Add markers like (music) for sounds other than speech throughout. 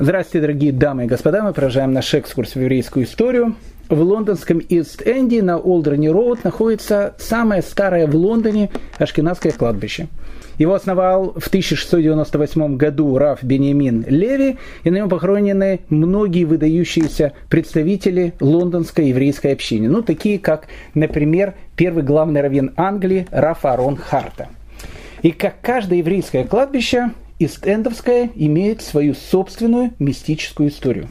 Здравствуйте, дорогие дамы и господа. Мы продолжаем наш экскурс в еврейскую историю. В лондонском Ист-Энди на Олдерни Роуд находится самое старое в Лондоне Ашкенадское кладбище. Его основал в 1698 году Раф Бенемин Леви, и на нем похоронены многие выдающиеся представители лондонской еврейской общины. Ну, такие как, например, первый главный раввин Англии Раф Арон Харта. И как каждое еврейское кладбище, Истендовская имеет свою собственную мистическую историю.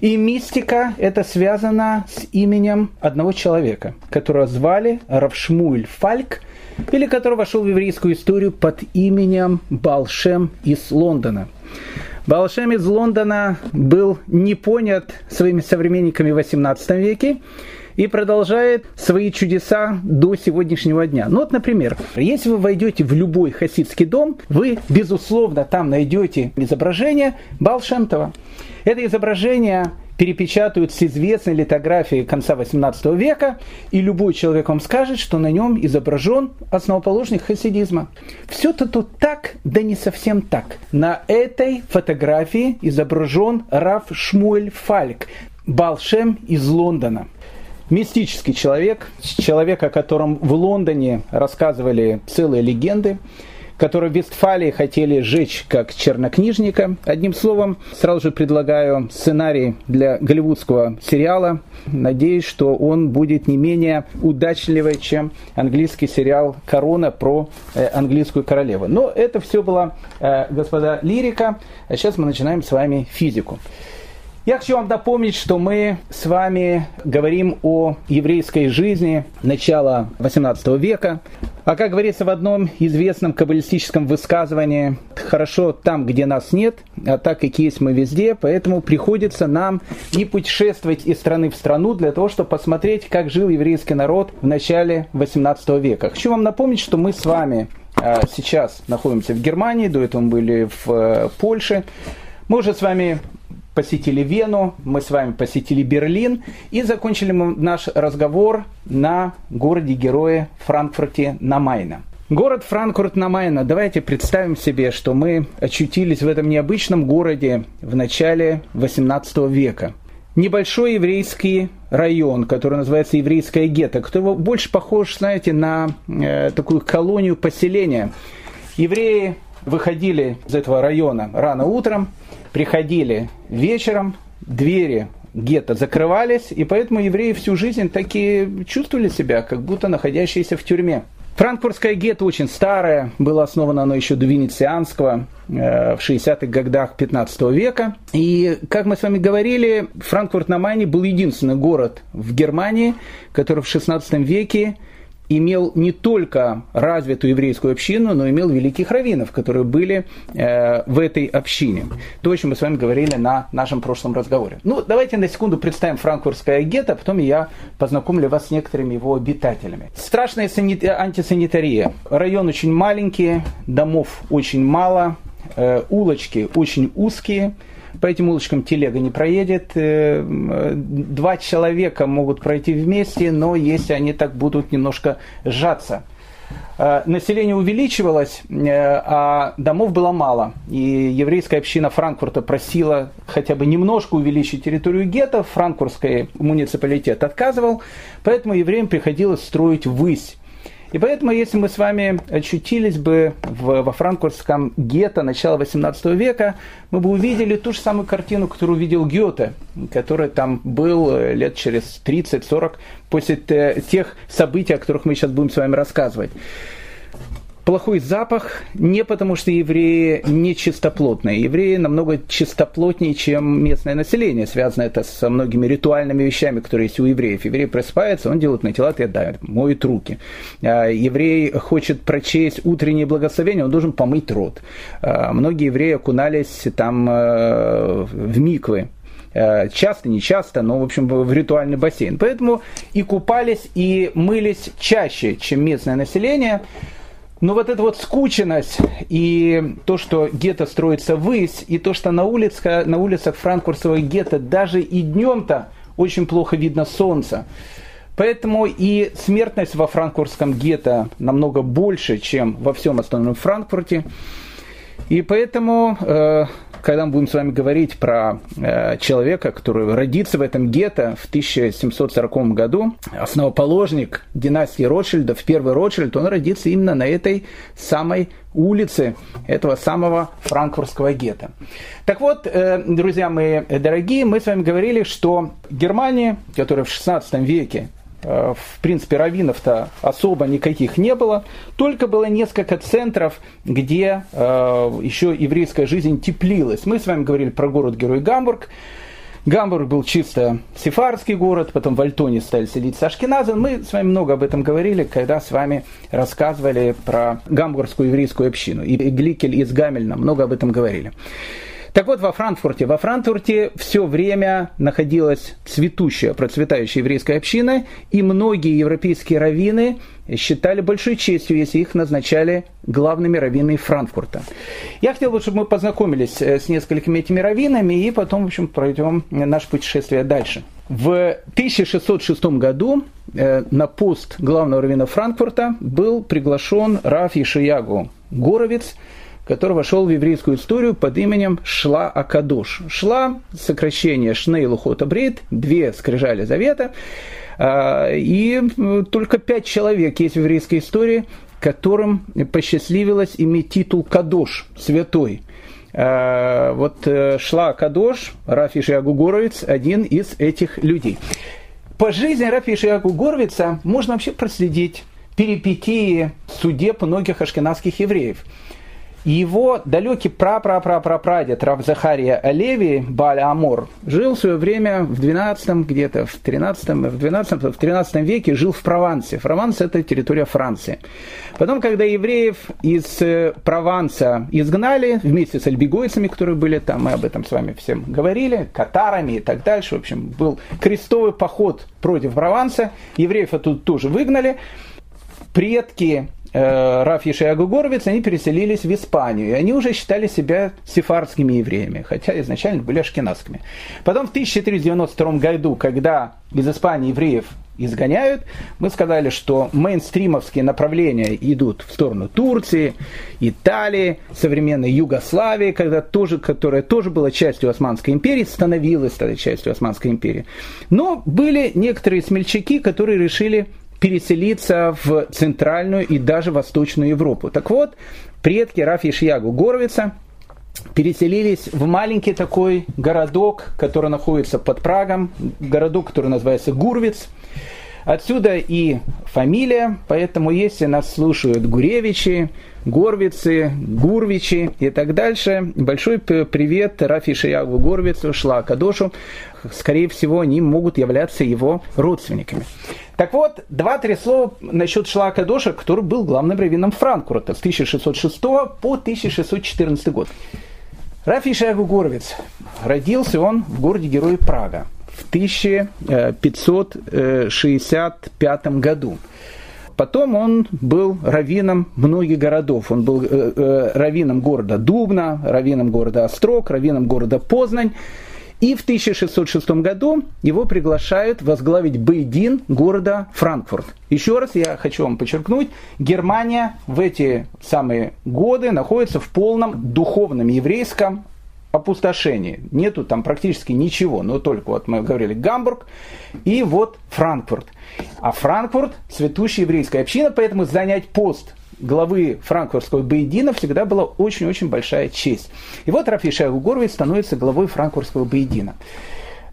И мистика это связано с именем одного человека, которого звали Равшмуэль Фальк, или который вошел в еврейскую историю под именем Балшем из Лондона. Балшем из Лондона был не понят своими современниками в XVIII веке, и продолжает свои чудеса до сегодняшнего дня. Ну вот, например, если вы войдете в любой хасидский дом, вы, безусловно, там найдете изображение Балшемтова. Это изображение перепечатают с известной литографии конца XVIII века, и любой человек вам скажет, что на нем изображен основоположник хасидизма. Все-то тут так, да не совсем так. На этой фотографии изображен Раф Шмуэль Фальк, Балшем из Лондона мистический человек, человек, о котором в Лондоне рассказывали целые легенды, который в Вестфалии хотели сжечь как чернокнижника. Одним словом, сразу же предлагаю сценарий для голливудского сериала. Надеюсь, что он будет не менее удачливый, чем английский сериал «Корона» про э, английскую королеву. Но это все была, э, господа, лирика. А сейчас мы начинаем с вами физику. Я хочу вам напомнить, что мы с вами говорим о еврейской жизни начала XVIII века. А как говорится в одном известном каббалистическом высказывании, хорошо там, где нас нет, а так как есть мы везде, поэтому приходится нам и путешествовать из страны в страну для того, чтобы посмотреть, как жил еврейский народ в начале XVIII века. Хочу вам напомнить, что мы с вами а, сейчас находимся в Германии, до этого мы были в э, Польше. Мы уже с вами посетили Вену, мы с вами посетили Берлин и закончили мы наш разговор на городе-герое Франкфурте на Майне. Город Франкфурт на Майне. Давайте представим себе, что мы очутились в этом необычном городе в начале 18 века. Небольшой еврейский район, который называется еврейское гетто, кто больше похож, знаете, на э, такую колонию поселения. Евреи выходили из этого района рано утром, приходили вечером, двери гетто закрывались, и поэтому евреи всю жизнь такие чувствовали себя, как будто находящиеся в тюрьме. Франкфуртское гетто очень старое, было основано оно еще до Венецианского э, в 60-х годах 15 века. И, как мы с вами говорили, Франкфурт на Майне был единственный город в Германии, который в 16 веке имел не только развитую еврейскую общину, но имел великих раввинов, которые были э, в этой общине. То, о чем мы с вами говорили на нашем прошлом разговоре. Ну, давайте на секунду представим франкфуртское гетто, а потом я познакомлю вас с некоторыми его обитателями. Страшная санит... антисанитария. Район очень маленький, домов очень мало, э, улочки очень узкие – по этим улочкам телега не проедет. Э, два человека могут пройти вместе, но если они так будут немножко сжаться. Э, население увеличивалось, э, а домов было мало. И еврейская община Франкфурта просила хотя бы немножко увеличить территорию гетто. Франкфуртский муниципалитет отказывал, поэтому евреям приходилось строить высь и поэтому, если мы с вами очутились бы в, во франкфуртском гетто начала 18 века, мы бы увидели ту же самую картину, которую увидел Гёте, который там был э, лет через 30-40 после тех событий, о которых мы сейчас будем с вами рассказывать плохой запах не потому, что евреи не чистоплотные. Евреи намного чистоплотнее, чем местное население. Связано это со многими ритуальными вещами, которые есть у евреев. Еврей просыпается, он делает на тела отъедает, моет руки. А еврей хочет прочесть утреннее благословение, он должен помыть рот. А многие евреи окунались там э, в миквы, часто, не часто, но, в общем, в ритуальный бассейн. Поэтому и купались, и мылись чаще, чем местное население. Но вот эта вот скученность и то, что гетто строится ввысь, и то, что на, улице, на улицах франкфуртского гетто даже и днем-то очень плохо видно солнце. Поэтому и смертность во франкфуртском гетто намного больше, чем во всем остальном Франкфурте. И поэтому э, когда мы будем с вами говорить про э, человека, который родится в этом гетто в 1740 году, основоположник династии Ротшильдов, первый Ротшильд, он родится именно на этой самой улице этого самого франкфуртского гетто. Так вот, э, друзья мои дорогие, мы с вами говорили, что Германия, которая в 16 веке в принципе, раввинов-то особо никаких не было, только было несколько центров, где э, еще еврейская жизнь теплилась. Мы с вами говорили про город-герой Гамбург. Гамбург был чисто сефардский город, потом в Альтоне стали селиться ашкеназы. Мы с вами много об этом говорили, когда с вами рассказывали про гамбургскую еврейскую общину. И Гликель из Гамельна много об этом говорили. Так вот, во Франкфурте. Во Франкфурте все время находилась цветущая, процветающая еврейская община, и многие европейские раввины считали большой честью, если их назначали главными раввинами Франкфурта. Я хотел бы, чтобы мы познакомились э, с несколькими этими раввинами, и потом, в общем, пройдем наше путешествие дальше. В 1606 году э, на пост главного раввина Франкфурта был приглашен Раф Ишиягу Горовец – который вошел в еврейскую историю под именем Шла Акадош. Шла – сокращение Шней Лухота две скрижали завета, а, и только пять человек есть в еврейской истории, которым посчастливилось иметь титул Кадош, святой. А, вот э, Шла Кадош, Рафиш Ягугоровец, один из этих людей. По жизни Рафиша Ягугоровица можно вообще проследить перипетии судеб многих ашкенадских евреев – его далекий пра-пра-пра-пра-прадед Рав Захария Алеви Баля Амор жил в свое время в 12 где-то в 13 в 12 в 13 веке жил в Провансе. Прованс это территория Франции. Потом, когда евреев из э, Прованса изгнали вместе с альбигойцами, которые были там, мы об этом с вами всем говорили, катарами и так дальше, в общем, был крестовый поход против Прованса, евреев оттуда тоже выгнали. Предки Раф Ешиагу Горовиц, они переселились в Испанию, и они уже считали себя сефардскими евреями, хотя изначально были ашкенадскими. Потом в 1392 году, когда из Испании евреев изгоняют, мы сказали, что мейнстримовские направления идут в сторону Турции, Италии, современной Югославии, когда тоже, которая тоже была частью Османской империи, становилась частью Османской империи. Но были некоторые смельчаки, которые решили переселиться в Центральную и даже Восточную Европу. Так вот, предки Рафи Шиягу Горовица переселились в маленький такой городок, который находится под Прагом, городок, который называется Гурвиц. Отсюда и фамилия, поэтому если нас слушают Гуревичи, Горвицы, Гурвичи и так дальше, большой привет Рафи Шиягу Горвицу, Шла Кадошу. Скорее всего, они могут являться его родственниками. Так вот, два-три слова насчет Шлака Доша, который был главным раввином Франкфурта с 1606 по 1614 год. Шагу Горовец. Родился он в городе-герое Прага в 1565 году. Потом он был раввином многих городов. Он был э, э, раввином города Дубна, раввином города Острог, раввином города Познань. И в 1606 году его приглашают возглавить Бейдин города Франкфурт. Еще раз я хочу вам подчеркнуть, Германия в эти самые годы находится в полном духовном еврейском опустошении. Нету там практически ничего, но только вот мы говорили Гамбург и вот Франкфурт. А Франкфурт – цветущая еврейская община, поэтому занять пост главы франкфуртского Бейдина всегда была очень-очень большая честь. И вот Рафиша Угорович становится главой франкфуртского Бейдина.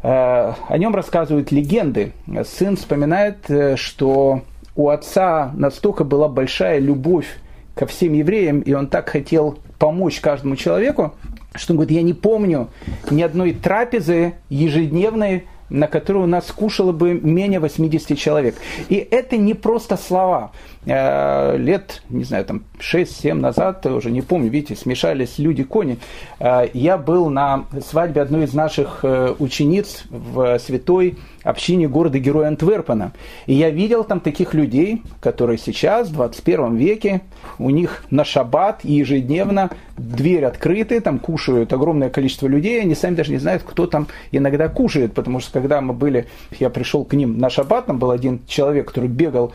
Э, о нем рассказывают легенды. Сын вспоминает, э, что у отца настолько была большая любовь ко всем евреям, и он так хотел помочь каждому человеку, что он говорит, я не помню ни одной трапезы ежедневной, на которую нас кушало бы менее 80 человек. И это не просто слова. Э, лет, не знаю, там 6-7 назад, уже не помню, видите, смешались люди-кони. Э, я был на свадьбе одной из наших э, учениц в святой общине города-героя Антверпена. И я видел там таких людей, которые сейчас, в 21 веке, у них на шаббат ежедневно дверь открыта, там кушают огромное количество людей, они сами даже не знают, кто там иногда кушает, потому что когда мы были, я пришел к ним на шаббат, там был один человек, который бегал,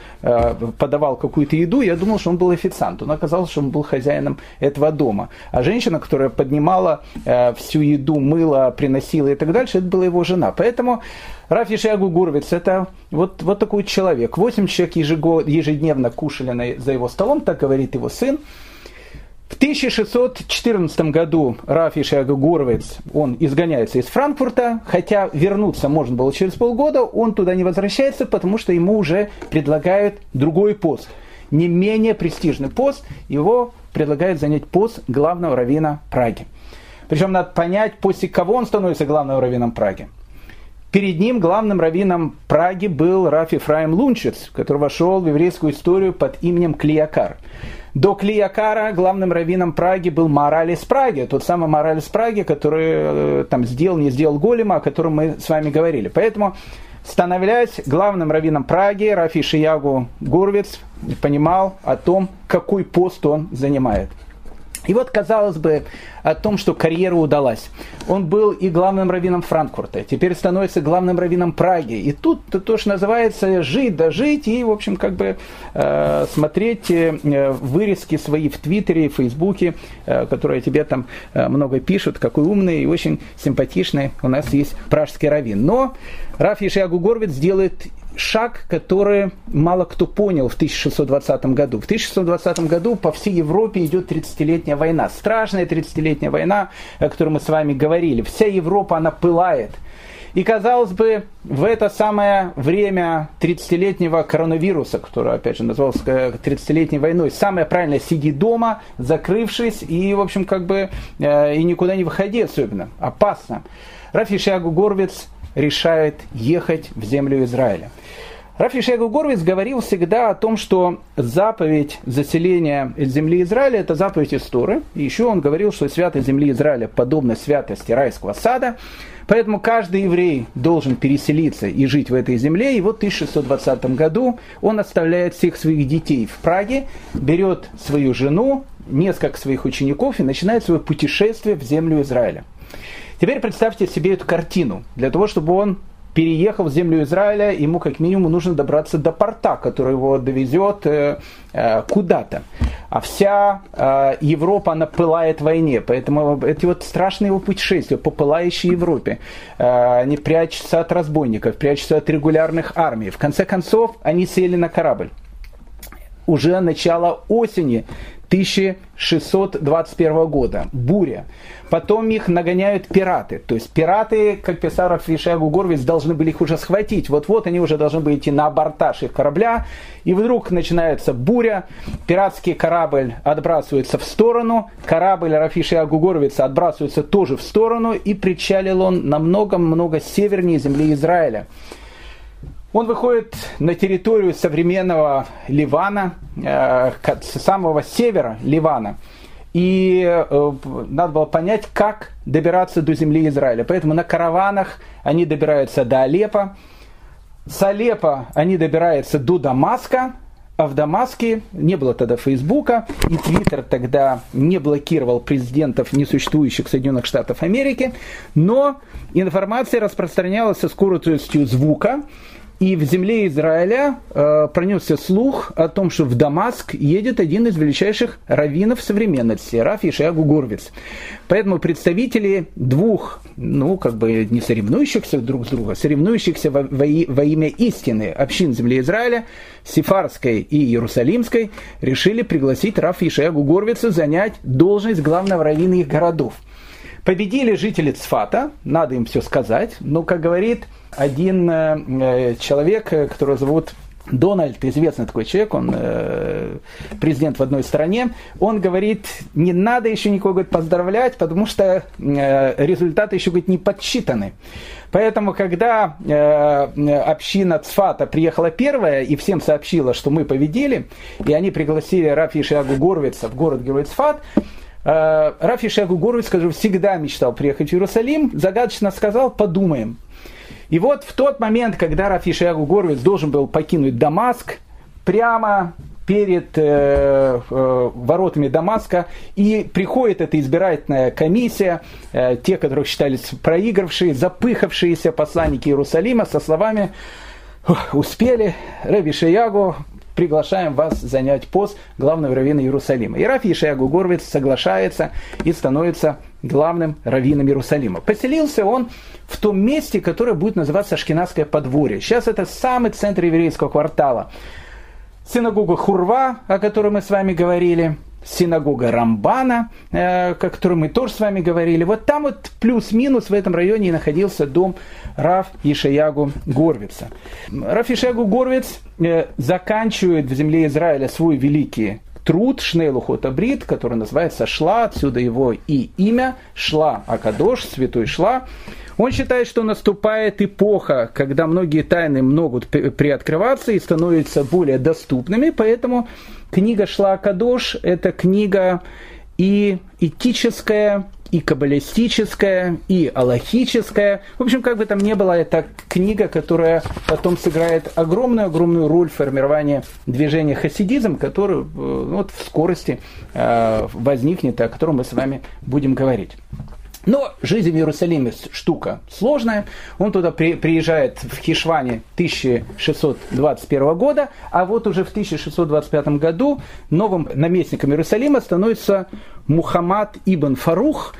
подавал какую-то еду, я думал, что он был официант, он оказался, что он был хозяином этого дома. А женщина, которая поднимала э, всю еду, мыла, приносила и так дальше, это была его жена. Поэтому Раф Ешиагу Гурвиц – это вот, вот такой человек. Восемь человек ежедневно кушали за его столом, так говорит его сын. В 1614 году Раф Ишиага Гурвиц, он изгоняется из Франкфурта, хотя вернуться можно было через полгода, он туда не возвращается, потому что ему уже предлагают другой пост, не менее престижный пост, его предлагают занять пост главного равина Праги. Причем надо понять, после кого он становится главным раввином Праги. Перед ним главным раввином Праги был Рафи Фраим Лунчец, который вошел в еврейскую историю под именем Клиякар. До Клиякара главным раввином Праги был Мораль из Праги, тот самый Мораль из Праги, который э, там сделал, не сделал голема, о котором мы с вами говорили. Поэтому, становясь главным раввином Праги, Рафи Шиягу Гурвиц понимал о том, какой пост он занимает. И вот, казалось бы, о том, что карьера удалась. Он был и главным раввином Франкфурта, теперь становится главным раввином Праги. И тут то, то что называется жить да жить и, в общем, как бы э, смотреть э, вырезки свои в Твиттере, в Фейсбуке, э, которые тебе там э, много пишут, какой умный и очень симпатичный у нас есть пражский раввин. Но Раф Ешиагу Горвиц делает шаг, который мало кто понял в 1620 году. В 1620 году по всей Европе идет 30-летняя война. Страшная 30-летняя война, о которой мы с вами говорили. Вся Европа, она пылает. И, казалось бы, в это самое время 30-летнего коронавируса, который, опять же, назывался 30-летней войной, самое правильное – сиди дома, закрывшись, и, в общем, как бы, э, и никуда не выходи особенно. Опасно. Рафи Шиагу Горвиц решает ехать в землю Израиля. Рафи Шегу Горвиц говорил всегда о том, что заповедь заселения земли Израиля – это заповедь истории. И еще он говорил, что святость земли Израиля подобна святости райского сада. Поэтому каждый еврей должен переселиться и жить в этой земле. И вот в 1620 году он оставляет всех своих детей в Праге, берет свою жену, несколько своих учеников и начинает свое путешествие в землю Израиля. Теперь представьте себе эту картину. Для того, чтобы он переехал в землю Израиля, ему как минимум нужно добраться до порта, который его довезет э, э, куда-то. А вся э, Европа, она пылает в войне. Поэтому эти вот страшные его путешествия по пылающей Европе. Э, они прячутся от разбойников, прячутся от регулярных армий. В конце концов, они сели на корабль. Уже начало осени 1621 года. Буря. Потом их нагоняют пираты. То есть пираты, как писал Рафишагу Горвиц, должны были их уже схватить. Вот-вот они уже должны были идти на абортаж их корабля. И вдруг начинается буря. Пиратский корабль отбрасывается в сторону. Корабль Рафишагу Горвица отбрасывается тоже в сторону. И причалил он намного-много севернее земли Израиля. Он выходит на территорию современного Ливана, э, с самого севера Ливана. И э, надо было понять, как добираться до земли Израиля. Поэтому на караванах они добираются до Алеппо. С Алеппо они добираются до Дамаска, а в Дамаске не было тогда Фейсбука, и Твиттер тогда не блокировал президентов несуществующих Соединенных Штатов Америки, но информация распространялась со скоростью звука, и в земле Израиля э, пронесся слух о том, что в Дамаск едет один из величайших раввинов современности, Раф Ишиагу Горвиц. Поэтому представители двух, ну, как бы не соревнующихся друг с другом, соревнующихся во, во, во имя истины общин земли Израиля, Сефарской и Иерусалимской, решили пригласить Раф Ишиагу Горвица занять должность главного раввина их городов. Победили жители Цфата, надо им все сказать, но, как говорит один э, э человек, э, которого зовут Дональд, известный такой человек, он э, президент в одной стране, он говорит, не надо еще никого говорит, поздравлять, потому что э, результаты еще говорит, не подсчитаны. Поэтому, когда э, община Цфата приехала первая и всем сообщила, что мы победили, и они пригласили Рафи Шиагу Горвица в город-герой Цфат, э, Рафи Шиагу Горвиц, скажу, всегда мечтал приехать в Иерусалим, загадочно сказал, подумаем. И вот в тот момент, когда Рафишиагу Горвиц должен был покинуть Дамаск, прямо перед э, э, воротами Дамаска, и приходит эта избирательная комиссия, э, те, которых считались проигравшие, запыхавшиеся посланники Иерусалима со словами «Успели, Рэби Шиягу, приглашаем вас занять пост главного раввина Иерусалима». И Раф Ешиягу Горвиц соглашается и становится главным раввином Иерусалима. Поселился он в том месте, которое будет называться Ашкенадское подворье. Сейчас это самый центр еврейского квартала синагога Хурва, о которой мы с вами говорили, синагога Рамбана, э, о которой мы тоже с вами говорили. Вот там вот плюс-минус в этом районе и находился дом Раф Ишаягу Горвица. Раф Ишаягу Горвиц э, заканчивает в земле Израиля свой великий труд Шнейлухота Брит, который называется Шла, отсюда его и имя, Шла Акадош, святой Шла. Он считает, что наступает эпоха, когда многие тайны могут приоткрываться и становятся более доступными, поэтому книга Шла Акадош – это книга и этическая, и каббалистическая, и аллахическая. В общем, как бы там ни было, это книга, которая потом сыграет огромную-огромную роль в формировании движения хасидизм, который э, вот, в скорости э, возникнет, о котором мы с вами будем говорить. Но жизнь в Иерусалиме штука сложная. Он туда при, приезжает в Хишване 1621 года, а вот уже в 1625 году новым наместником Иерусалима становится Мухаммад ибн Фарух,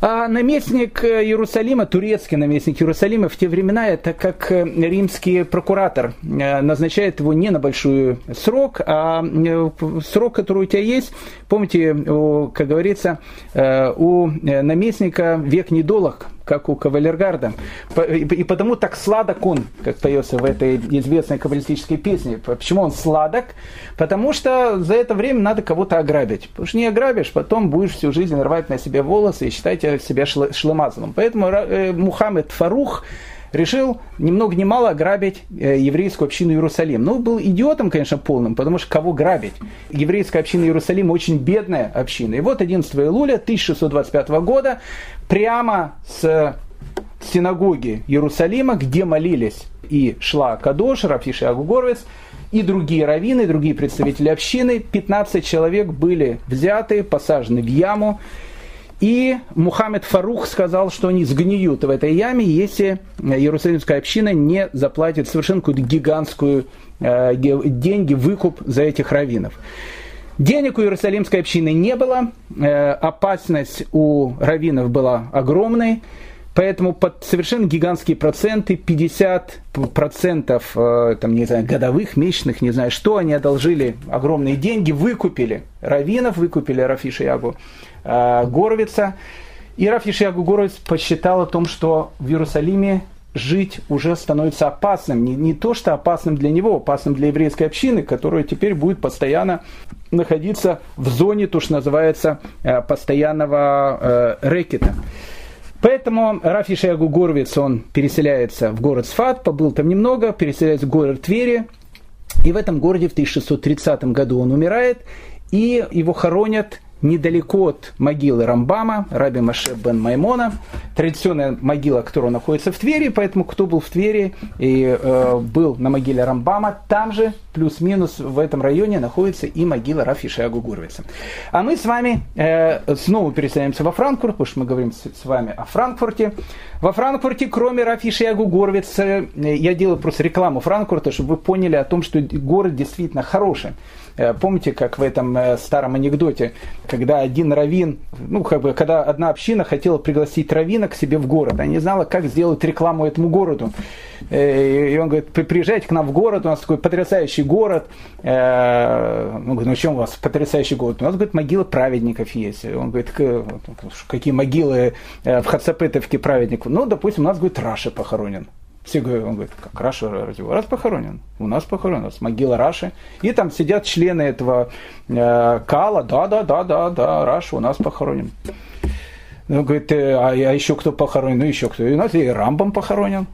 а наместник э, Иерусалима, турецкий наместник Иерусалима в те времена, это как э, римский прокуратор, э, назначает его не на большой срок, а срок, который у тебя есть. Помните, как говорится, у наместника век недолог, как у кавалергарда. И потому так сладок он, как поется в этой известной каббалистической песне. Почему он сладок? Потому что за это время надо кого-то ограбить. Потому что не ограбишь, потом будешь всю жизнь рвать на себе волосы и считать себя шлемазаном. Поэтому э, Мухаммед Фарух решил ни много ни мало ограбить э, еврейскую общину Иерусалим. Ну, был идиотом, конечно, полным, потому что кого грабить? Еврейская община Иерусалима очень бедная община. И вот 11 июля 1625 года прямо с синагоги Иерусалима, где молились и шла Кадош, Рафиш и Агугорвец, и другие раввины, и другие представители общины. 15 человек были взяты, посажены в яму. И Мухаммед Фарух сказал, что они сгниют в этой яме, если Иерусалимская община не заплатит совершенно какую-то гигантскую э, деньги, выкуп за этих раввинов. Денег у Иерусалимской общины не было, э, опасность у раввинов была огромной, поэтому под совершенно гигантские проценты, 50% э, там, не знаю, годовых, месячных, не знаю что, они одолжили огромные деньги, выкупили раввинов, выкупили Рафиша Ягу э, Горовица. И Раф Ешиягу Горовиц посчитал о том, что в Иерусалиме жить уже становится опасным. Не, не то, что опасным для него, опасным для еврейской общины, которая теперь будет постоянно находиться в зоне, то, что называется, э, постоянного э, рэкета. Поэтому Раф Ишиягу Горовиц, он переселяется в город Сфат, побыл там немного, переселяется в город Твери, и в этом городе в 1630 году он умирает, и его хоронят недалеко от могилы Рамбама, Раби Маше бен Маймона, традиционная могила, которая находится в Твери, поэтому кто был в Твери и э, был на могиле Рамбама, там же плюс-минус в этом районе находится и могила Рафи Шиагу Гурвица. А мы с вами э, снова переселяемся во Франкфурт, потому что мы говорим с, с вами о Франкфурте. Во Франкфурте, кроме Рафи Шиагу Гурвица, э, я делаю просто рекламу Франкфурта, чтобы вы поняли о том, что город действительно хороший. Э, помните, как в этом э, старом анекдоте, когда один раввин, ну, как бы, когда одна община хотела пригласить раввина к себе в город, она не знала, как сделать рекламу этому городу. Э, и он говорит, приезжайте к нам в город, у нас такой потрясающий город. Он говорит, ну, чем у вас потрясающий город? У нас, говорит, могила праведников есть. Он говорит, какие могилы в Хацапетовке праведников? Ну, допустим, у нас, говорит, Раша похоронен. Все говорят, он говорит, как Раша вас похоронен? У нас похоронен, у нас могила Раши. И там сидят члены этого э, Кала, да, да, да, да, да, Раша у нас похоронен. Он говорит, э, а, а еще кто похоронен? Ну еще кто? И у нас и Рамбам похоронен.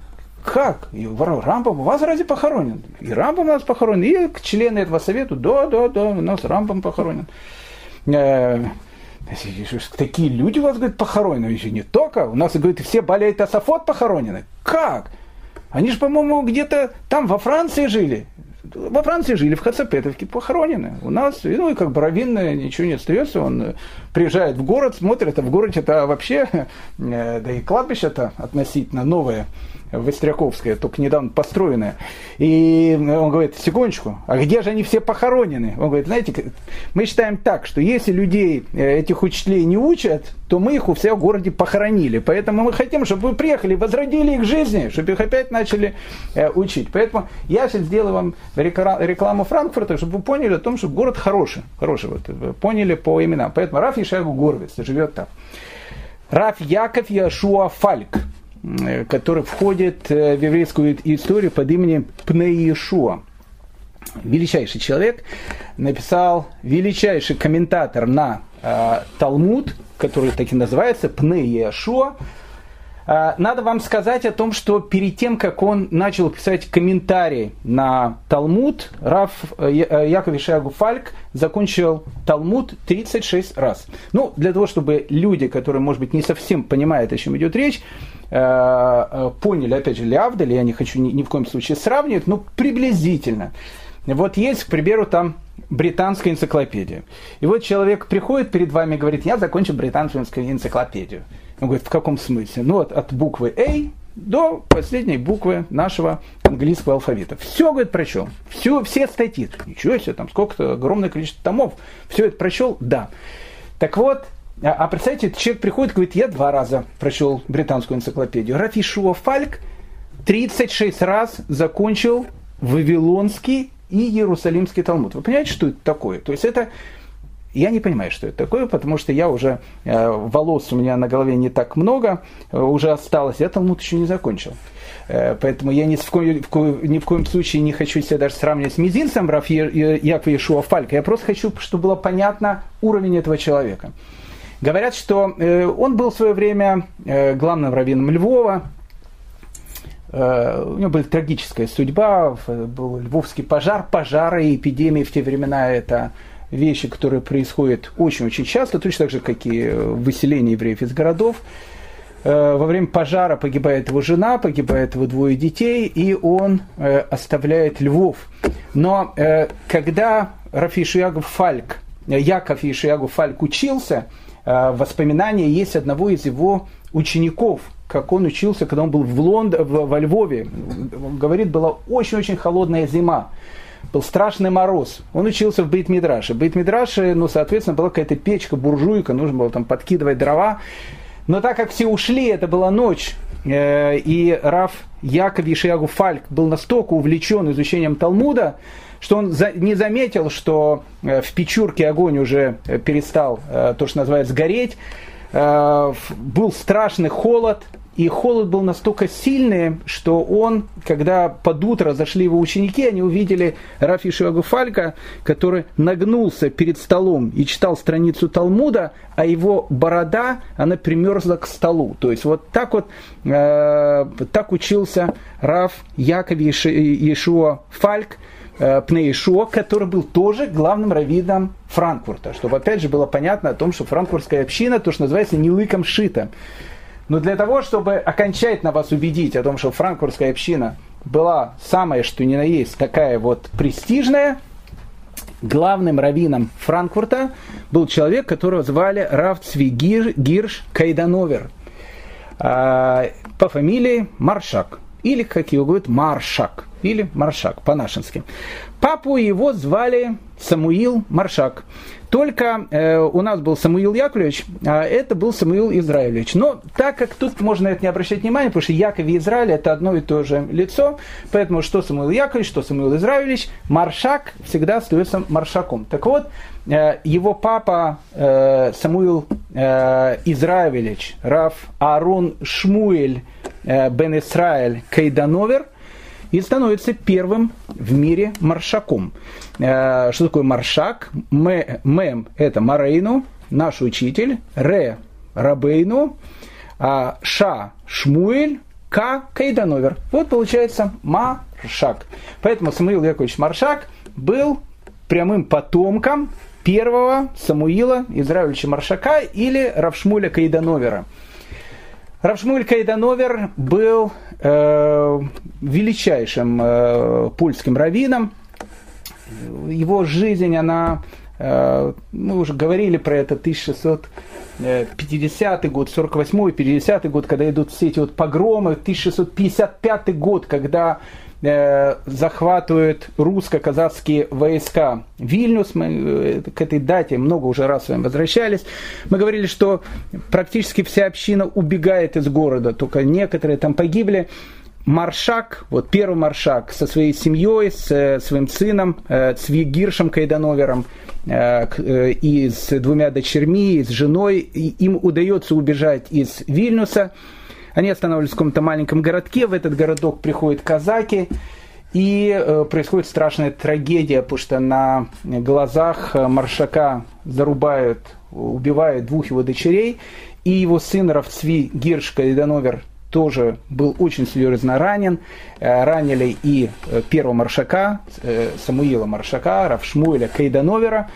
Как? И Рамбам у вас разве похоронен? И Рамбам у нас похоронен. И члены этого совета, да, да, да, у нас Рамбам похоронен. Э, такие люди у вас, говорит, похоронены. Еще не только. У нас, говорит, все болеют Асафот похоронены. Как? Они же, по-моему, где-то там во Франции жили. во Франции жили в Хацапетовке, похоронены. У нас, ну и как бы раввин ничего не остается, он приезжает в город, смотрит, а в городе это вообще, (laughs) да и кладбище это относительно новое, Востряковская, только недавно построенная. И он говорит, секундочку, а где же они все похоронены? Он говорит, знаете, мы считаем так, что если людей, э, этих учителей не учат, то мы их у всех в городе похоронили. Поэтому мы хотим, чтобы вы приехали, возродили их жизни, чтобы их опять начали э, учить. Поэтому я сейчас сделаю вам рекламу Франкфурта, чтобы вы поняли о том, что город хороший. Хороший, вот, поняли по именам. Поэтому Раф Ишагу Горвиц живет там. Раф Яков Яшуа Фальк – который входит э, в еврейскую историю под именем Пнеишуа. Величайший человек написал величайший комментатор на э, Талмуд, который так и называется Пнеишуа. А, надо вам сказать о том, что перед тем, как он начал писать комментарий на Талмуд, Раф э, э, Яков Ишагу Фальк закончил Талмуд 36 раз. Ну, для того, чтобы люди, которые, может быть, не совсем понимают, о чем идет речь, э, поняли, опять же, Лявдаль, я не хочу ни, ни в коем случае сравнивать, но приблизительно. Вот есть, к примеру, там британская энциклопедия. И вот человек приходит перед вами и говорит, я закончил британскую энциклопедию. Он говорит, в каком смысле? Ну, от, от буквы A до последней буквы нашего английского алфавита. Все, говорит, прочел. Все, все статьи. Ничего себе, там сколько-то, огромное количество томов. Все это прочел? Да. Так вот, а, а представьте, человек приходит и говорит, я два раза прочел британскую энциклопедию. Рафишуа Фальк 36 раз закончил Вавилонский и Иерусалимский Талмуд. Вы понимаете, что это такое? То есть это я не понимаю, что это такое, потому что я уже, э, волос у меня на голове не так много, э, уже осталось, я Талмуд еще не закончил. Э, поэтому я ни в, коем, в ко, ни в коем случае не хочу себя даже сравнивать с мизинцем Раф Якова Ишуа Фалька. Я просто хочу, чтобы было понятно уровень этого человека. Говорят, что он был в свое время главным раввином Львова, у него была трагическая судьба, был львовский пожар, пожары и эпидемии в те времена это вещи, которые происходят очень-очень часто, точно так же, как и выселение евреев из городов. Э, во время пожара погибает его жена, погибает его двое детей, и он э, оставляет Львов. Но э, когда Рафиш Ягов Фальк, Яков Ишиягу Фальк учился, воспоминания есть одного из его учеников, как он учился, когда он был в Лонд... во Львове. Говорит, была очень-очень холодная зима был страшный мороз. Он учился в Бейт-Мидраше. Бейт-Мидраше, ну, соответственно, была какая-то печка, буржуйка, нужно было там подкидывать дрова. Но так как все ушли, это была ночь, э, и Раф Яков Ешиягу Фальк был настолько увлечен изучением Талмуда, что он не заметил, что э, в печурке огонь уже э, перестал, то, что называется, гореть. Был страшный холод, и холод был настолько сильный, что он, когда под утро зашли его ученики, они увидели Рафи Фалька, который нагнулся перед столом и читал страницу Талмуда, а его борода, она примерзла к столу. То есть вот так вот, э, так учился Раф Яков Ешуа Фальк, э, Пнеишуа, который был тоже главным раввином Франкфурта, чтобы опять же было понятно о том, что франкфуртская община, то, что называется, не лыком шита. Но для того, чтобы окончательно вас убедить о том, что франкфуртская община была самая, что ни на есть, такая вот престижная, главным раввином Франкфурта был человек, которого звали Раф Цвигир Гирш Кайдановер а, по фамилии Маршак. Или, как его говорят, Маршак. Или Маршак по-нашенски. Папу его звали Самуил Маршак. Только э, у нас был Самуил Яковлевич, а это был Самуил Израилевич. Но так как тут можно это не обращать внимания, потому что Яков и Израиль это одно и то же лицо, поэтому что Самуил Яковлевич, что Самуил Израилевич, Маршак всегда остается Маршаком. Так вот, э, его папа э, Самуил э, Израилевич, Раф Аарон Шмуэль э, бен Исраэль Кейдановер, и становится первым в мире маршаком. Э, что такое маршак? Мем – это Марейну, наш учитель, Ре – Рабейну, а Ша – Шмуэль, К – Кайдановер. Вот получается Маршак. Поэтому Самуил Яковлевич Маршак был прямым потомком первого Самуила Израилевича Маршака или Равшмуля Кайдановера. Равшмуль Кайдановер был величайшим э, польским раввином, его жизнь, она, э, мы уже говорили про это, 1650 год, 48 50 год, когда идут все эти вот погромы, 1655 год, когда э, захватывают русско-казацкие войска Вильнюс. Мы э, к этой дате много уже раз с вами возвращались. Мы говорили, что практически вся община убегает из города, только некоторые там погибли. Маршак, вот первый Маршак со своей семьей, с э, своим сыном э, Цвигиршем Кайдановером и с двумя дочерьми, и с женой, и им удается убежать из Вильнюса. Они останавливаются в каком-то маленьком городке, в этот городок приходят казаки, и э, происходит страшная трагедия, потому что на глазах Маршака зарубают, убивают двух его дочерей, и его сын Равцви Гиршка Идановер тоже был очень серьезно ранен. Э, ранили и э, первого маршака, э, Самуила Маршака, Равшмуэля Кайдановера.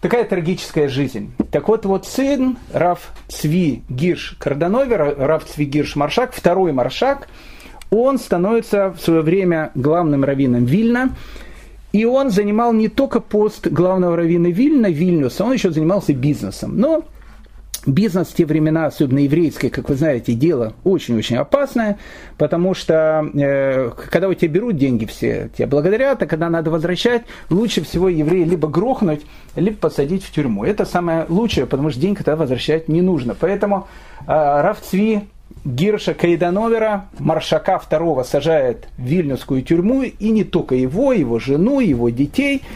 Такая трагическая жизнь. Так вот, вот сын Рав Цви Гирш Кардановер, Рав Цви Гирш Маршак, второй Маршак, он становится в свое время главным раввином Вильна, и он занимал не только пост главного раввина Вильна, Вильнюса, он еще занимался бизнесом. Но Бизнес в те времена, особенно еврейское, как вы знаете, дело очень-очень опасное, потому что э, когда у тебя берут деньги все, тебя благодарят, а когда надо возвращать, лучше всего еврея либо грохнуть, либо посадить в тюрьму. Это самое лучшее, потому что деньги тогда возвращать не нужно. Поэтому э, Равцви Гирша Кайдановера, Маршака II, сажает в Вильнюсскую тюрьму, и не только его, его жену, его детей –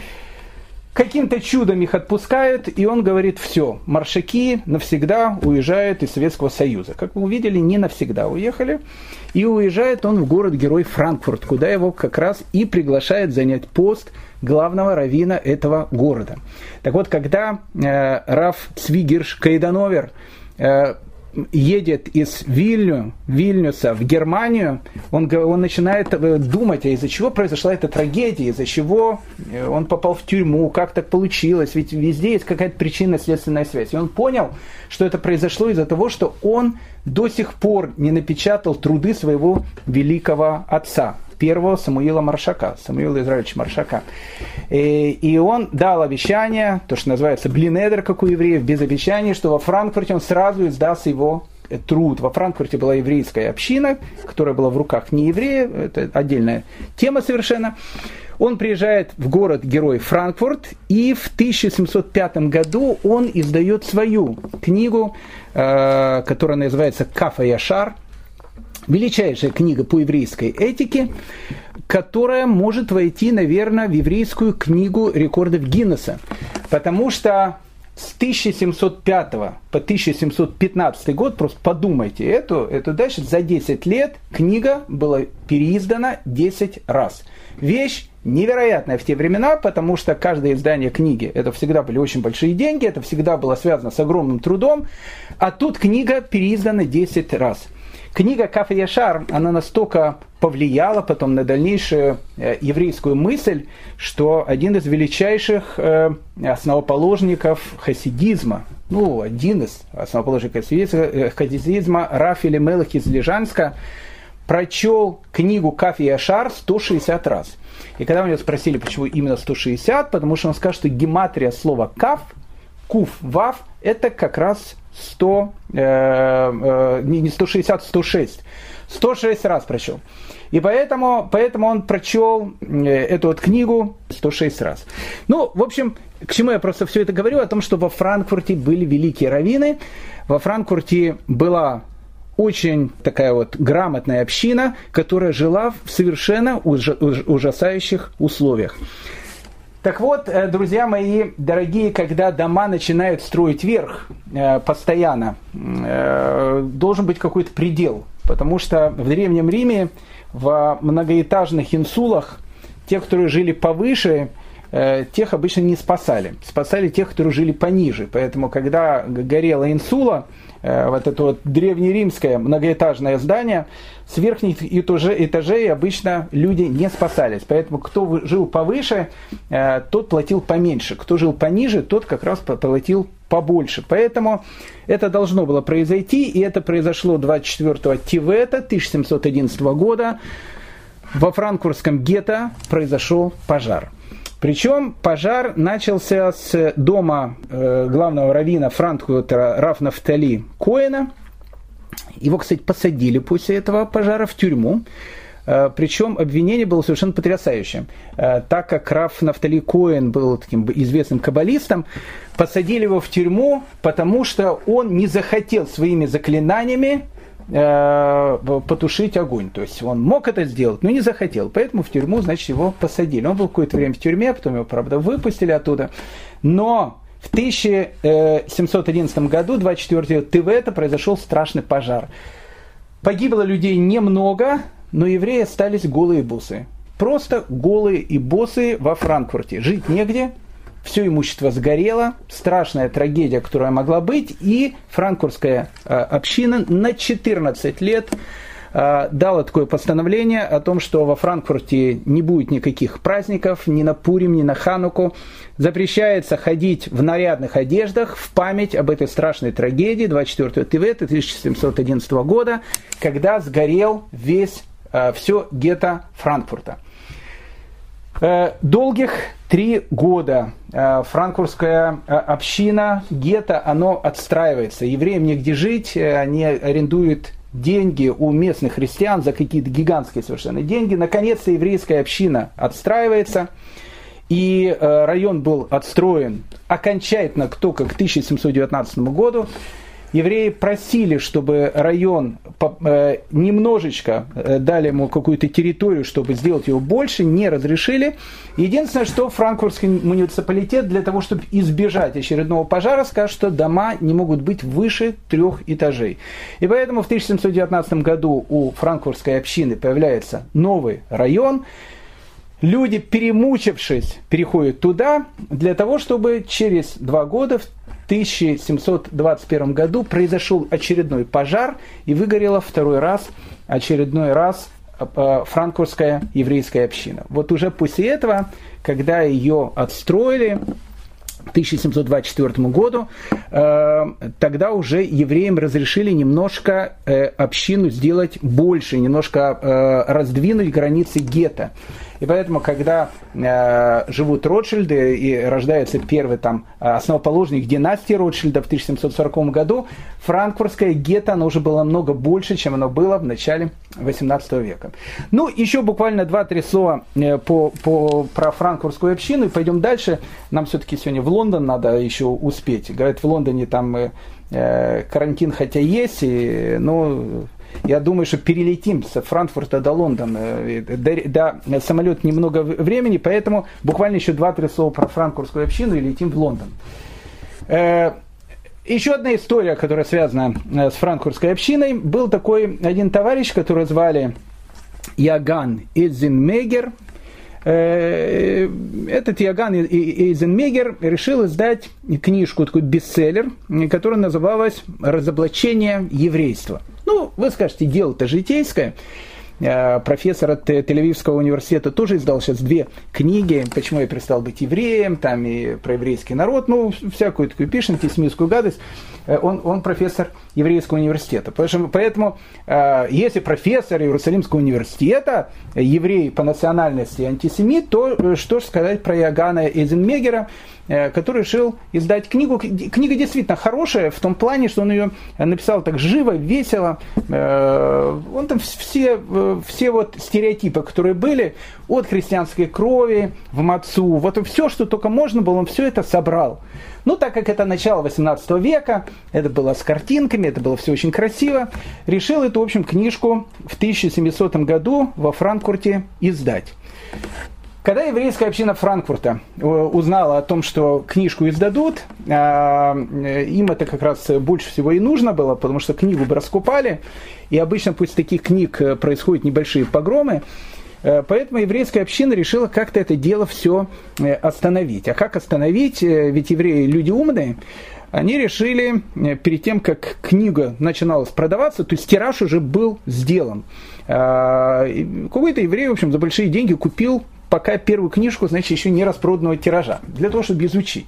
Каким-то чудом их отпускают, и он говорит, все, маршаки навсегда уезжают из Советского Союза. Как вы увидели, не навсегда уехали. И уезжает он в город-герой Франкфурт, куда его как раз и приглашает занять пост главного равина этого города. Так вот, когда э, Раф Цвигерш Кайдановер э, едет из Вильню, Вильнюса в Германию, он, он начинает э, думать, а из-за чего произошла эта трагедия, из-за чего э, он попал в тюрьму, как так получилось, ведь везде есть какая-то причинно-следственная связь. И он понял, что это произошло из-за того, что он до сих пор не напечатал труды своего великого отца, первого Самуила Маршака, Самуила Израилевича Маршака. И, э, и он дал обещание, то, что называется блинедер, как у евреев, без обещания, что во Франкфурте он сразу издаст его э, труд. Во Франкфурте была еврейская община, которая была в руках не еврея, это отдельная тема совершенно. Он приезжает в город-герой Франкфурт, и в 1705 году он издает свою книгу, э, которая называется «Кафа Яшар», величайшая книга по еврейской этике, которая может войти, наверное, в еврейскую книгу рекордов Гиннесса. Потому что с 1705 по 1715 год, просто подумайте, эту, эту дальше за 10 лет книга была переиздана 10 раз. Вещь невероятная в те времена, потому что каждое издание книги, это всегда были очень большие деньги, это всегда было связано с огромным трудом, а тут книга переиздана 10 раз – Книга Кафе Яшар, она настолько повлияла потом на дальнейшую э, еврейскую мысль, что один из величайших э, основоположников хасидизма, ну, один из основоположников э, хасидизма, Рафили Мелах из Лежанска, прочел книгу Кафе Яшар 160 раз. И когда у него спросили, почему именно 160, потому что он скажет, что гематрия слова «каф», «куф», «вав» – это как раз 100, э, э, не 160, 106. 106 раз прочел. И поэтому, поэтому он прочел э, эту вот книгу 106 раз. Ну, в общем, к чему я просто все это говорю? О том, что во Франкфурте были великие раввины. Во Франкфурте была очень такая вот грамотная община, которая жила в совершенно ужасающих условиях. Так вот, э, друзья мои дорогие, когда дома начинают строить вверх э, постоянно, э, должен быть какой-то предел. Потому что в Древнем Риме в многоэтажных инсулах те, которые жили повыше, тех обычно не спасали. Спасали тех, которые жили пониже. Поэтому, когда горела инсула, вот это вот древнеримское многоэтажное здание, с верхних этажей обычно люди не спасались. Поэтому кто жил повыше, э, тот платил поменьше. Кто жил пониже, тот как раз платил побольше. Поэтому это должно было произойти, и это произошло 24 Тивета 1711 года. Во франкфуртском гетто произошел пожар. Причем пожар начался с дома э, главного раввина Франкфурта Раф Нафтали Коэна. Его, кстати, посадили после этого пожара в тюрьму. Э, Причем обвинение было совершенно потрясающим. Э, так как Раф Нафтали Коэн был таким известным каббалистом, посадили его в тюрьму, потому что он не захотел своими заклинаниями э, потушить огонь. То есть он мог это сделать, но не захотел. Поэтому в тюрьму, значит, его посадили. Он был какое-то время в тюрьме, потом его, правда, выпустили оттуда. Но в 1711 году, 24 Тевета, произошел страшный пожар. Погибло людей немного, но евреи остались голые бусы. Просто голые и босы во Франкфурте. Жить негде, все имущество сгорело, страшная трагедия, которая могла быть, и франкфуртская э, община на 14 лет э, дала такое постановление о том, что во Франкфурте не будет никаких праздников, ни на Пурим, ни на Хануку. Запрещается ходить в нарядных одеждах в память об этой страшной трагедии 24 ТВ 1711 года, когда сгорел весь Э, все гетто Франкфурта. Э, долгих три года франкфуртская община, гетто, оно отстраивается. Евреям негде жить, они арендуют деньги у местных христиан за какие-то гигантские совершенно деньги. Наконец-то еврейская община отстраивается. И район был отстроен окончательно только к 1719 году евреи просили, чтобы район э, немножечко э, дали ему какую-то территорию, чтобы сделать его больше, не разрешили. Единственное, что франкфуртский муниципалитет для того, чтобы избежать очередного пожара, скажет, что дома не могут быть выше трех этажей. И поэтому в 1719 году у франкфуртской общины появляется новый район, Люди, перемучившись, переходят туда для того, чтобы через два года, в 1721 году произошел очередной пожар и выгорела второй раз, очередной раз э, франкфуртская еврейская община. Вот уже после этого, когда ее отстроили, 1724 году, э, тогда уже евреям разрешили немножко э, общину сделать больше, немножко э, раздвинуть границы гетто. И поэтому, когда э, живут Ротшильды и рождается первый там основоположник династии Ротшильда в 1740 году, франкфуртское гетто, оно уже было много больше, чем оно было в начале 18 века. Ну, еще буквально два-три слова э, по, по, про франкфуртскую общину, и пойдем дальше. Нам все-таки сегодня в Лондон надо еще успеть. Говорят, в Лондоне там э, э карантин хотя есть, и, но я думаю, что перелетим с Франкфурта до Лондона. Э, до, до самолет немного времени, поэтому буквально еще два-три слова про франкфуртскую общину и летим в Лондон. Э, еще одна история, которая связана э, с франкфуртской общиной. Был такой один товарищ, которого звали Яган Эдзенмегер. Этот Яган Эйзенмегер решил издать книжку, такой бестселлер, которая называлась «Разоблачение еврейства». Ну, вы скажете, дело-то житейское. Э, профессор от Тель-Авивского университета тоже издал сейчас две книги, почему я перестал быть евреем, там и про еврейский народ, ну, всякую такую пишет, антисемитскую гадость. Э, он, он профессор еврейского университета. Поэтому, поэтому э, если профессор Иерусалимского университета, еврей по национальности антисемит, то что же сказать про Иоганна Эйзенмегера, который решил издать книгу. Книга действительно хорошая в том плане, что он ее написал так живо, весело. Он там все все вот стереотипы, которые были от христианской крови в Мацу, вот все, что только можно было, он все это собрал. Ну, так как это начало 18 века, это было с картинками, это было все очень красиво, решил эту, в общем, книжку в 1700 году во Франкфурте издать. Когда еврейская община Франкфурта э, узнала о том, что книжку издадут, а, э, им это как раз больше всего и нужно было, потому что книгу бы раскупали, и обычно после таких книг э, происходят небольшие погромы, Поэтому еврейская община решила как-то это дело все остановить. А как остановить? Ведь евреи люди умные. Они решили, перед тем, как книга начиналась продаваться, то есть тираж уже был сделан. А, какой-то еврей, в общем, за большие деньги купил пока первую книжку, значит, еще не распроданного тиража, для того, чтобы изучить.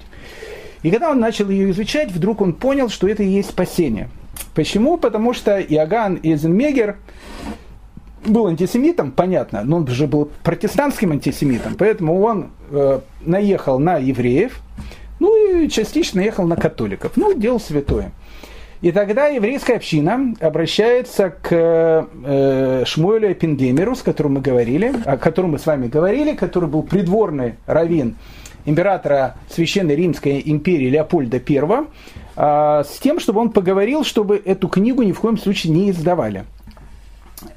И когда он начал ее изучать, вдруг он понял, что это и есть спасение. Почему? Потому что Иоганн Эйзенмегер был антисемитом, понятно, но он же был протестантским антисемитом, поэтому он э, наехал на евреев, ну и частично наехал на католиков. Ну, делал святое. И тогда еврейская община обращается к э, Шмуэлю Эппенгеймеру, с которым мы говорили, о котором мы с вами говорили, который был придворный раввин императора Священной Римской империи Леопольда I, э, с тем, чтобы он поговорил, чтобы эту книгу ни в коем случае не издавали.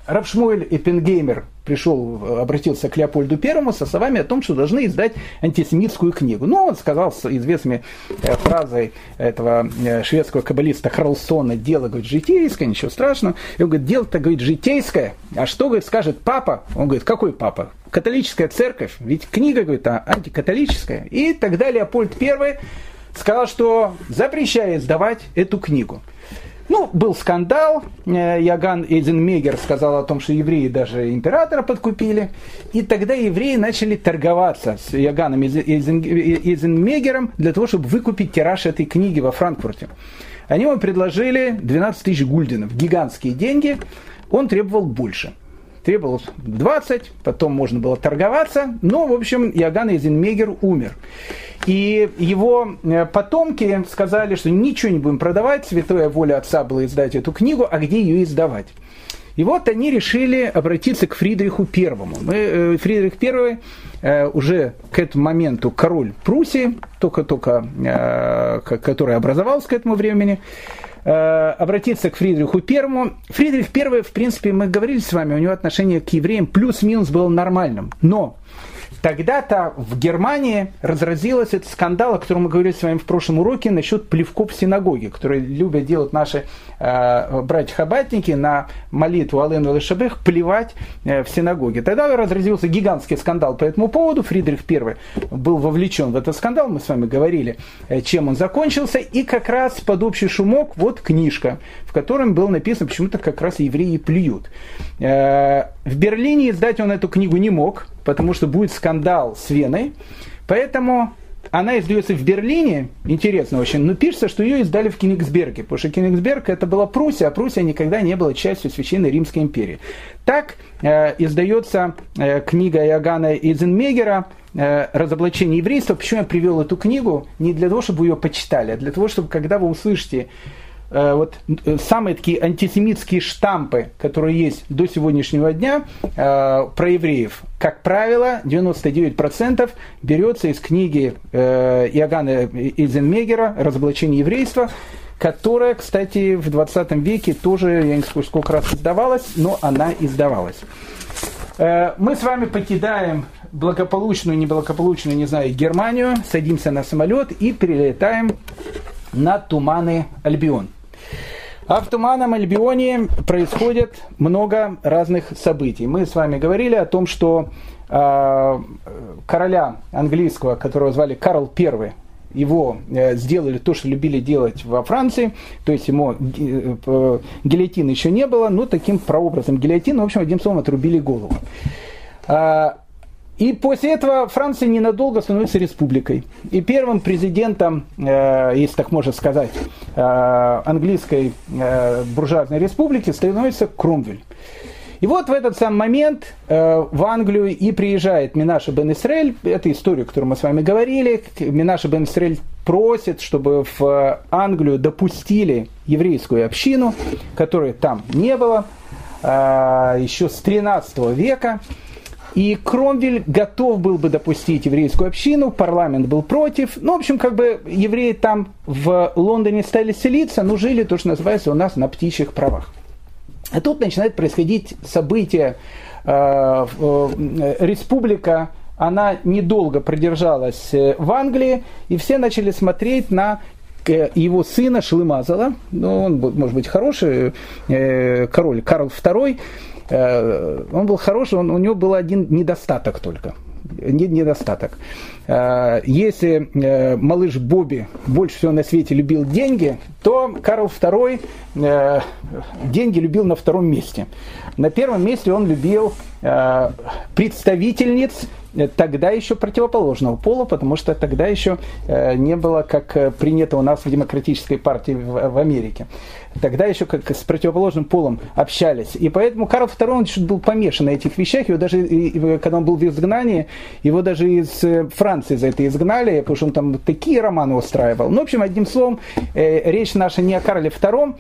Рабшмуэль Эппенгеймер пришел, обратился к Леопольду Первому со словами о том, что должны издать антисемитскую книгу. Ну, он сказал с известной э, фразой этого э, шведского каббалиста Харлсона «Дело, говорит, житейское, ничего страшного». И он говорит, дело-то, говорит, житейское. А что, говорит, скажет папа? Он говорит, какой папа? Католическая церковь. Ведь книга, говорит, а, антикатолическая. И тогда Леопольд I сказал, что запрещает издавать эту книгу. Ну, был скандал, э, Яган Эйзенмегер сказал о том, что евреи даже императора подкупили, и тогда евреи начали торговаться с Яганом Эйзенмегером для того, чтобы выкупить тираж этой книги во Франкфурте. Они ему предложили 12 тысяч гульденов, гигантские деньги, он требовал больше – требовалось 20, потом можно было торговаться, но, в общем, Иоганн Эйзенмегер умер. И его э, потомки сказали, что ничего не будем продавать, святая воля отца была издать эту книгу, а где ее издавать? И вот они решили обратиться к Фридриху Первому. Э, Фридрих Первый э, уже к этому моменту король Пруссии, только-только, который образовался к этому времени, обратиться к Фридриху Первому. Фридрих Первый, в принципе, мы говорили с вами, у него отношение к евреям плюс-минус было нормальным. Но Тогда-то в Германии разразился этот скандал, о котором мы говорили с вами в прошлом уроке, насчет плевков в синагоге, которые любят делать наши э, братья-хабатники на молитву Ален Лешабех, плевать э, в синагоге. Тогда разразился гигантский скандал по этому поводу. Фридрих I был вовлечен в этот скандал, мы с вами говорили, э, чем он закончился. И как раз под общий шумок вот книжка, в котором было написано, почему-то как раз евреи плюют. Э, в Берлине издать он эту книгу не мог, потому что будет скандал с Веной. Поэтому она издается в Берлине, интересно очень, но пишется, что ее издали в Кенигсберге, потому что Кенигсберг это была Пруссия, а Пруссия никогда не была частью Священной Римской империи. Так э, издается э, книга Иоганна Изенмегера э, «Разоблачение еврейства». Почему я привел эту книгу? Не для того, чтобы вы ее почитали, а для того, чтобы когда вы услышите вот э, самые такие антисемитские штампы, которые есть до сегодняшнего дня э, про евреев, как правило, 99% берется из книги Иоганна Изенмегера «Разоблачение еврейства», которая, кстати, в 20 веке тоже, я не скажу, сколько раз издавалась, но она издавалась. Мы с вами покидаем благополучную, неблагополучную, не знаю, Германию, садимся на самолет и прилетаем на Туманы Альбион. А в Туманном Альбионе происходит много разных событий. Мы с вами говорили о том, что э, короля английского, которого звали Карл I, его э, сделали то, что любили делать во Франции, то есть ему э, гильотины еще не было, но таким прообразом гильотины, в общем, одним словом, отрубили голову. И после этого Франция ненадолго становится республикой. И первым президентом, э, если так можно сказать, э, английской э, буржуазной республики становится Кромвель. И вот в этот самый момент в Англию и приезжает Минаша бен Исраэль, это история, о которой мы с вами говорили, Минаша бен Исраэль просит, чтобы в Англию допустили еврейскую общину, которой там не было, еще с 13 века. И Кромвель готов был бы допустить еврейскую общину, парламент был против. Ну, в общем, как бы евреи там в Лондоне стали селиться, но жили, то, что называется, у нас на птичьих правах. А тут начинает происходить событие. Э, э, республика, она недолго продержалась э, в Англии, и все начали смотреть на его сына Шлымазала, ну, он, может быть, хороший король Карл II, он был хороший, он, у него был один недостаток только. Недостаток. Э, если э, малыш Бобби больше всего на свете любил деньги, то Карл II деньги любил на втором месте. На первом месте он любил представительниц тогда еще противоположного пола, потому что тогда еще не было, как принято у нас в демократической партии в Америке. Тогда еще как с противоположным полом общались. И поэтому Карл II он был помешан на этих вещах. Его даже, когда он был в изгнании, его даже из Франции за это изгнали, потому что он там такие романы устраивал. Ну, в общем, одним словом, речь наша не о Карле II,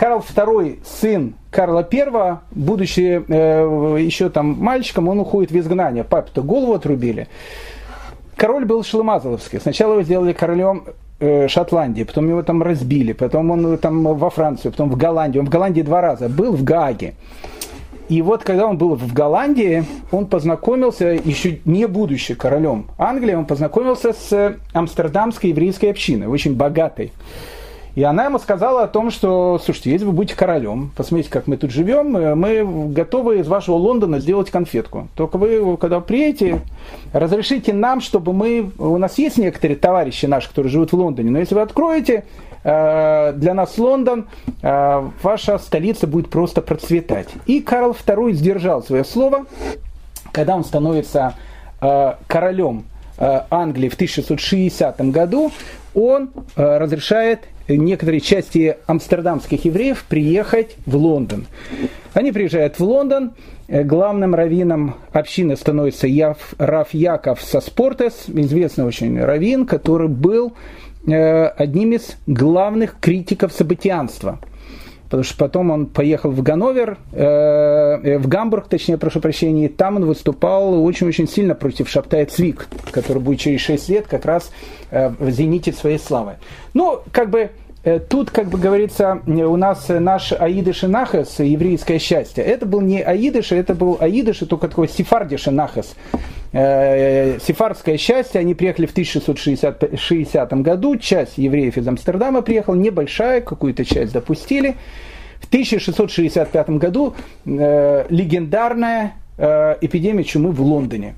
Карл II, сын Карла I, будучи э, еще там мальчиком, он уходит в изгнание. Папе-то голову отрубили. Король был шлемазовский. Сначала его сделали королем э, Шотландии, потом его там разбили, потом он там во Францию, потом в Голландию. Он в Голландии два раза был, в Гааге. И вот когда он был в Голландии, он познакомился, еще не будучи королем Англии, он познакомился с амстердамской еврейской общиной, очень богатой. И она ему сказала о том, что, слушайте, если вы будете королем, посмотрите, как мы тут живем, э, мы готовы из вашего Лондона сделать конфетку. Только вы, когда приедете, разрешите нам, чтобы мы... У нас есть некоторые товарищи наши, которые живут в Лондоне, но если вы откроете э, для нас Лондон, э, ваша столица будет просто процветать. И Карл II сдержал свое слово, когда он становится королем Англии в 1660 году, он разрешает некоторые части амстердамских евреев приехать в Лондон. Они приезжают в Лондон, э, главным раввином общины становится Яв, Раф Яков Соспортес, известный очень раввин, который был э, одним из главных критиков событианства – потому что потом он поехал в Ганновер, э, в Гамбург, точнее, прошу прощения, и там он выступал очень-очень сильно против Шаптая Цвик, который будет через 6 лет как раз э, в зените своей славы. Ну, как бы э, Тут, как бы говорится, у нас наш Аидыш и Нахас, еврейское счастье. Это был не Аидыш, это был Аидыш, только такой сефардиш и Нахас. Э, сефардское счастье, они приехали в 1660 году, часть евреев из Амстердама приехала, небольшая, какую-то часть допустили. В 1665 году э, легендарная э, эпидемия чумы в Лондоне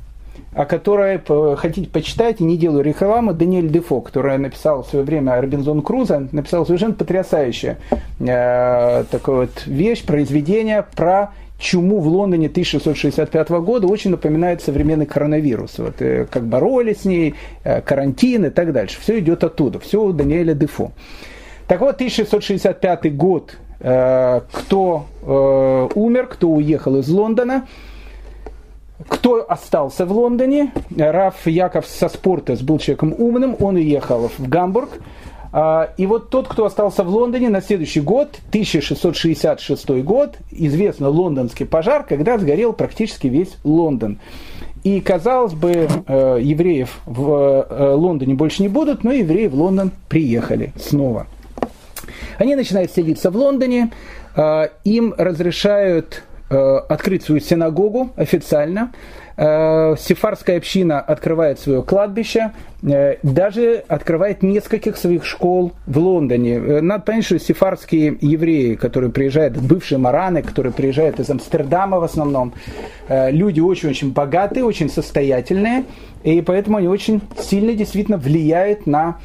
о которой хотите почитать, и не делаю рекламы, Даниэль Дефо, который написал в свое время Робинзон Круза, написал совершенно потрясающее э, такое вот вещь, произведение про чуму в Лондоне 1665 года очень напоминает современный коронавирус. Вот, э, как боролись с ней, э, карантин и так дальше. Все идет оттуда, все у Даниэля Дефо. Так вот, 1665 год, э, кто умер, кто уехал из Лондона, кто остался в Лондоне? Раф Яков Соспортес был человеком умным, он уехал в Гамбург, и вот тот, кто остался в Лондоне на следующий год, 1666 год, известный лондонский пожар, когда сгорел практически весь Лондон. И, казалось бы, э, евреев в э, Лондоне больше не будут, но евреи в Лондон приехали снова. Они начинают селиться в Лондоне, э, им разрешают открыть свою синагогу официально, Э, сефарская община открывает свое кладбище, э, даже открывает нескольких своих школ в Лондоне. Э, надо понять, что сефарские евреи, которые приезжают, бывшие мараны, которые приезжают из Амстердама в основном, люди очень-очень богатые, очень состоятельные, и поэтому они очень сильно действительно влияют на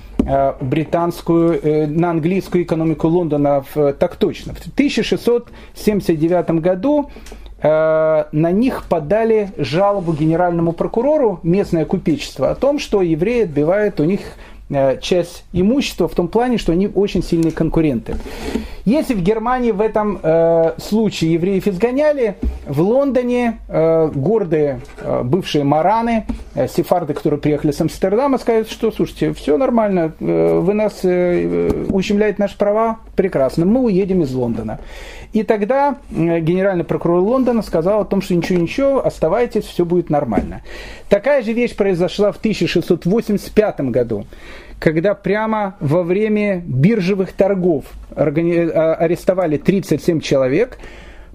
британскую, на английскую экономику Лондона так точно. В 1679 году Э, на них подали жалобу генеральному прокурору местное купечество о том, что евреи отбивают у них Э, часть имущества в том плане, что они очень сильные конкуренты. Если в Германии в этом э, случае евреев изгоняли, в Лондоне э, гордые э, бывшие мараны, э, сефарды, которые приехали с Амстердама, скажут, что, слушайте, все нормально, э, вы нас э, ущемляете наши права, прекрасно, мы уедем из Лондона. И тогда э, генеральный прокурор Лондона сказал о том, что ничего-ничего, оставайтесь, все будет нормально. Такая же вещь произошла в 1685 году когда прямо во время биржевых торгов а, арестовали 37 человек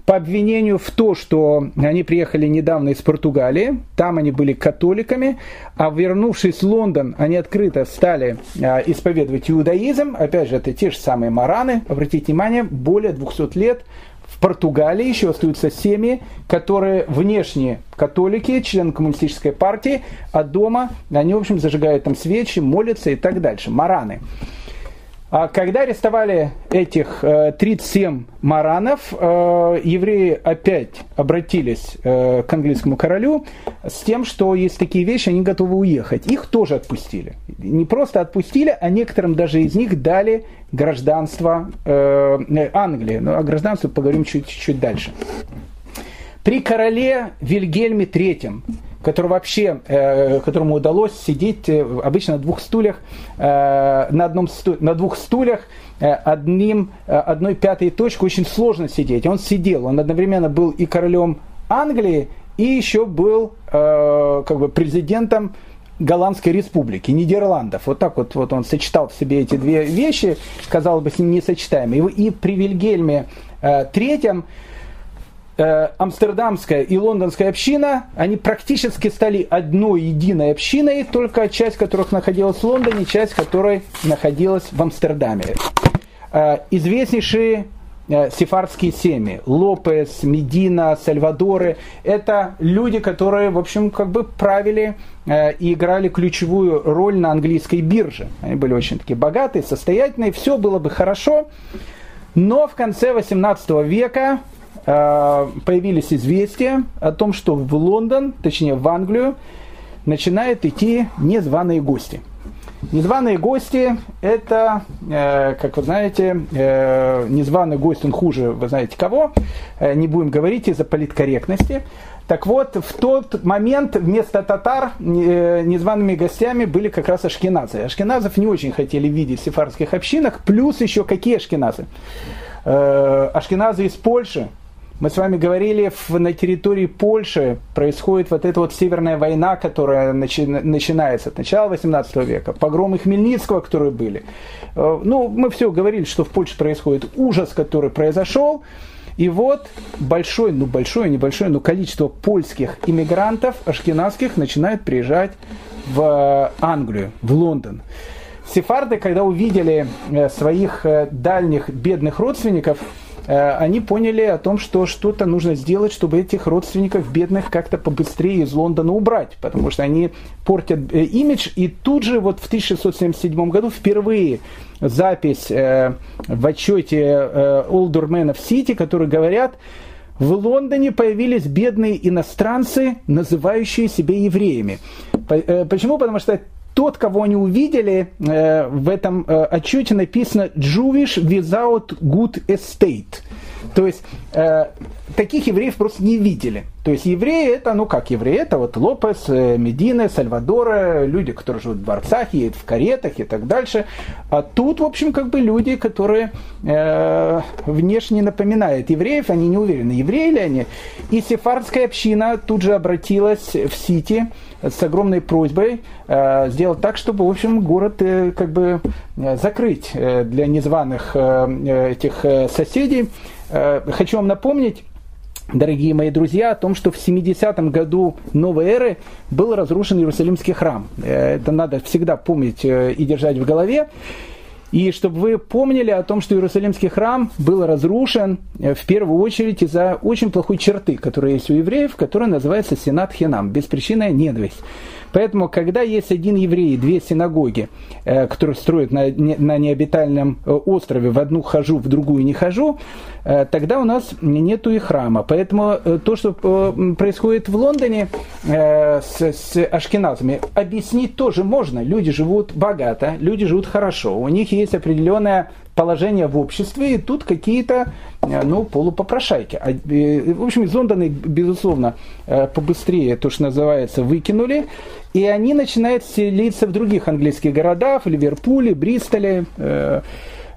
по обвинению в то, что они приехали недавно из Португалии, там они были католиками, а вернувшись в Лондон, они открыто стали а, исповедовать иудаизм, опять же, это те же самые мараны, обратите внимание, более 200 лет Португалии еще остаются семьи, которые внешне католики, члены коммунистической партии, а дома они, в общем, зажигают там свечи, молятся и так дальше. Мараны. А когда арестовали этих 37 э, маранов, э, евреи опять обратились э, к английскому королю с тем, что есть такие вещи, они готовы уехать. Их тоже отпустили. Не просто отпустили, а некоторым даже из них дали гражданство Англии. Ну, о гражданстве поговорим чуть-чуть дальше. При короле Вильгельме III который вообще, э, которому удалось сидеть э, обычно на двух стульях, э, на, одном сту, на двух стульях, одним, одной пятой точкой очень сложно сидеть. Он сидел, он одновременно был и королем Англии, и еще был как бы президентом Голландской республики, Нидерландов. Вот так вот, вот он сочетал в себе эти две вещи, казалось бы, несочетаемые. И при Вильгельме Третьем Э, амстердамская и лондонская община, они практически стали одной единой общиной, только часть которых находилась в Лондоне, часть которой находилась в Амстердаме. Э, известнейшие э, сефардские семьи, Лопес, Медина, Сальвадоры, это люди, которые, в общем, как бы правили и играли ключевую роль на английской бирже. Они были очень такие богатые, состоятельные, все было бы хорошо, но в конце 18 века Э, появились известия о том, что в Лондон, точнее в Англию, начинают идти незваные гости. Незваные гости – это, э, как вы знаете, э, незваный гость, он хуже, вы знаете кого, э, не будем говорить из-за политкорректности. Так вот, в тот момент вместо татар э, незваными гостями были как раз ашкеназы. Ашкеназов не очень хотели видеть в сефарских общинах, плюс еще какие ашкеназы? Э, ашкеназы из Польши, мы с вами говорили, на территории Польши происходит вот эта вот северная война, которая начи, начинается от начала 18 века, погромы Хмельницкого, которые были. Э, ну, мы все говорили, что в Польше происходит ужас, который произошел. И вот большое, ну большое, небольшое, но количество польских иммигрантов, ашкенадских, начинает приезжать в Англию, в Лондон. Сефарды, когда увидели э, своих э, дальних бедных родственников, Э, они поняли о том, что что-то нужно сделать, чтобы этих родственников бедных как-то побыстрее из Лондона убрать, потому что они портят э, имидж. И тут же вот в 1677 году впервые запись э, в отчете Олдерменов Сити, которые говорят, в Лондоне появились бедные иностранцы, называющие себя евреями. Почему? Потому что тот, кого они увидели, э, в этом э, отчете написано Jewish without good estate. То есть э, таких евреев просто не видели. То есть евреи это, ну как евреи, это вот Лопес, э, Медина, Сальвадора, люди, которые живут в дворцах, едут в каретах и так дальше. А тут, в общем, как бы люди, которые э, внешне напоминают евреев, они не уверены, евреи ли они. И сефардская община тут же обратилась в Сити с огромной просьбой э, сделать так, чтобы, в общем, город э, как бы э, закрыть для незваных этих соседей. Хочу вам напомнить, дорогие мои друзья, о том, что в 70-м году новой эры был разрушен Иерусалимский храм. Это надо всегда помнить и держать в голове. И чтобы вы помнили о том, что Иерусалимский храм был разрушен э, в первую очередь из-за очень плохой черты, которая есть у евреев, которая называется сенат хинам, беспричинная ненависть. Поэтому, когда есть один еврей, две синагоги, э, которые строят на, на необитальном э, острове, в одну хожу, в другую не хожу, тогда у нас нету и храма. Поэтому то, что происходит в Лондоне с, с ашкеназами, объяснить тоже можно. Люди живут богато, люди живут хорошо, у них есть определенная положение в обществе, и тут какие-то э, ну, полупопрошайки. А, э, в общем, из Лондона, безусловно, э, побыстрее, то, что называется, выкинули, и они начинают селиться в других английских городах, в Ливерпуле, Бристоле.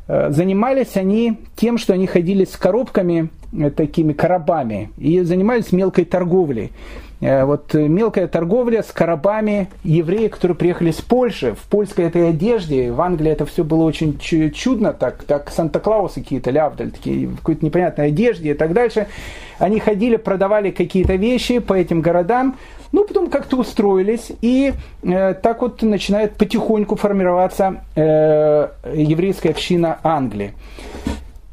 Занимались они тем, что они ходили с коробками, такими коробами, и занимались мелкой торговлей. Э, вот мелкая торговля с коробами евреев, которые приехали с Польши, в польской этой одежде, в Англии это все было очень чудно, так, так Санта-Клаусы какие-то, лявдаль, такие, в какой-то непонятной одежде и так дальше. Они ходили, продавали какие-то вещи по этим городам, ну, потом как-то устроились, и э, так вот начинает потихоньку формироваться э, еврейская община Англии.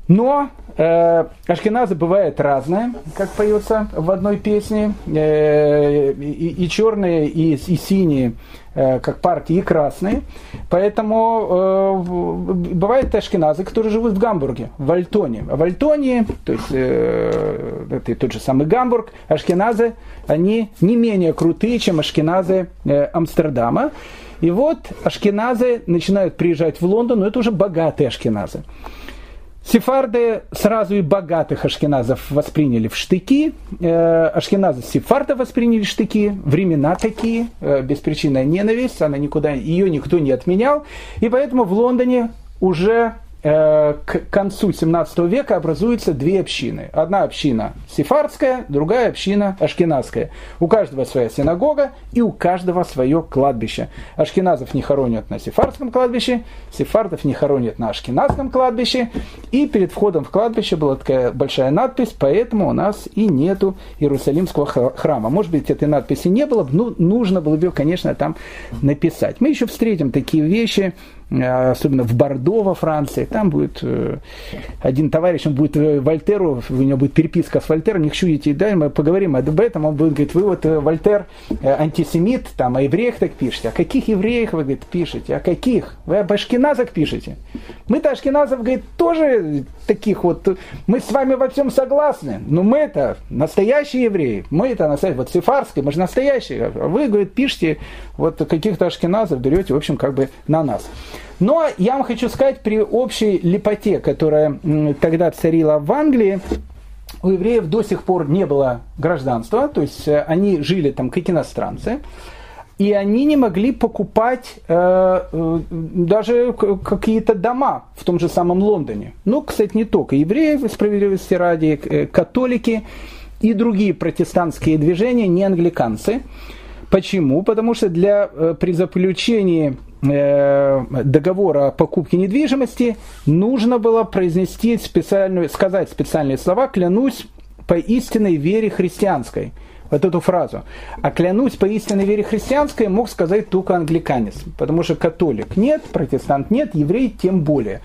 Но Э, ашкеназы бывают разные, как поется в одной песне, э, и, и черные, и, и синие, э, как партии, и красные. Поэтому бывают ашкеназы, которые живут в Гамбурге, в Альтоне. В Альтоне, то есть это тот же самый Гамбург, ашкеназы, они не менее крутые, чем ашкеназы Амстердама. И вот ашкеназы начинают приезжать в Лондон, но это уже богатые ашкеназы. Сефарды сразу и богатых ашкеназов восприняли в штыки, э, ашкеназы сефарда восприняли штыки, времена такие, э, беспричинная ненависть, она никуда, ее никто не отменял, и поэтому в Лондоне уже к концу 17 века образуются две общины. Одна община сефардская, другая община ашкенадская. У каждого своя синагога и у каждого свое кладбище. Ашкеназов не хоронят на сефардском кладбище, сефардов не хоронят на ашкенадском кладбище. И перед входом в кладбище была такая большая надпись, поэтому у нас и нету Иерусалимского храма. Может быть, этой надписи не было, но нужно было бы конечно, там написать. Мы еще встретим такие вещи Э, особенно в Бордо во Франции, там будет э, один товарищ, он будет э, Вольтеру, у него будет переписка с Вольтером, не чудите, да, мы поговорим об этом, он будет говорить, вы вот Вольтер антисемит, там, о евреях так пишете, о каких евреях вы, говорит, пишете, о каких? Вы об ашкеназах пишете. Мы-то ашкеназов, говорит, тоже таких вот, мы с вами во всем согласны, но мы это настоящие евреи, мы это настоящие, вот сефарские, мы же настоящие, а вы, говорит, пишете вот каких-то ашкеназов, берете, в общем, как бы на нас. Но я вам хочу сказать, при общей лепоте, которая тогда царила в Англии, у евреев до сих пор не было гражданства, то есть э, они жили там как иностранцы, и они не могли покупать э, э, даже какие-то дома в том же самом Лондоне. Ну, кстати, не только евреи, справедливости ради, э, католики и другие протестантские движения, не англиканцы. Почему? Потому что для, э, при заключении Э, договора о покупке недвижимости нужно было произнести специальную, сказать специальные слова «клянусь по истинной вере христианской» вот эту фразу. А клянусь по истинной вере христианской мог сказать только англиканец, потому что католик нет, протестант нет, еврей тем более.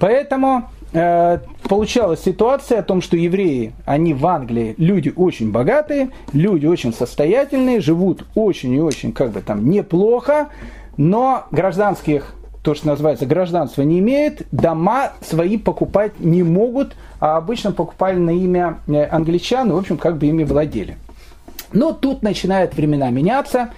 Поэтому э, получалась ситуация о том, что евреи, они в Англии люди очень богатые, люди очень состоятельные, живут очень и очень как бы там неплохо, но гражданских, то, что называется, гражданство не имеет, дома свои покупать не могут, а обычно покупали на имя э, англичан, и, в общем, как бы ими владели. Но тут начинают времена меняться,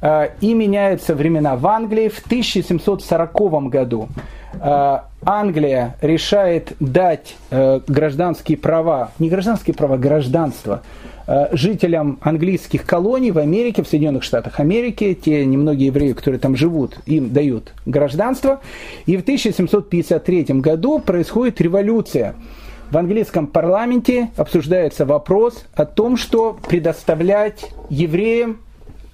э, и меняются времена в Англии. В 1740 году э, Англия решает дать гражданские права, не гражданские права, гражданство Э, жителям английских колоний в Америке, в Соединенных Штатах Америки, те немногие евреи, которые там живут, им дают гражданство. И в 1753 году происходит революция. В английском парламенте обсуждается вопрос о том, что предоставлять евреям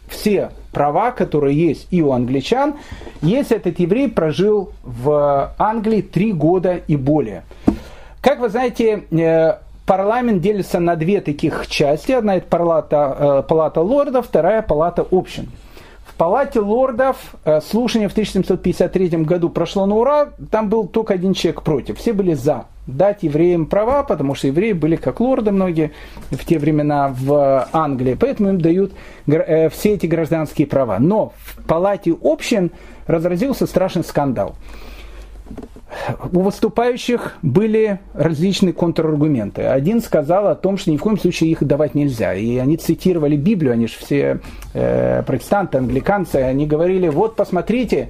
все права, которые есть и у англичан, если этот еврей прожил в Англии три года и более. Как вы знаете, э, парламент делится на две таких части. Одна это палата, э, палата лордов, вторая палата общин. В палате лордов э, слушание в 1753 году прошло на ура, там был только один человек против, все были за. Дать евреям права, потому что евреи были как лорды многие в те времена в Англии, поэтому им дают э, все эти гражданские права. Но в палате общин разразился страшный скандал у выступающих были различные контраргументы. Один сказал о том, что ни в коем случае их давать нельзя. И они цитировали Библию, они же все э, протестанты, англиканцы, они говорили, вот посмотрите,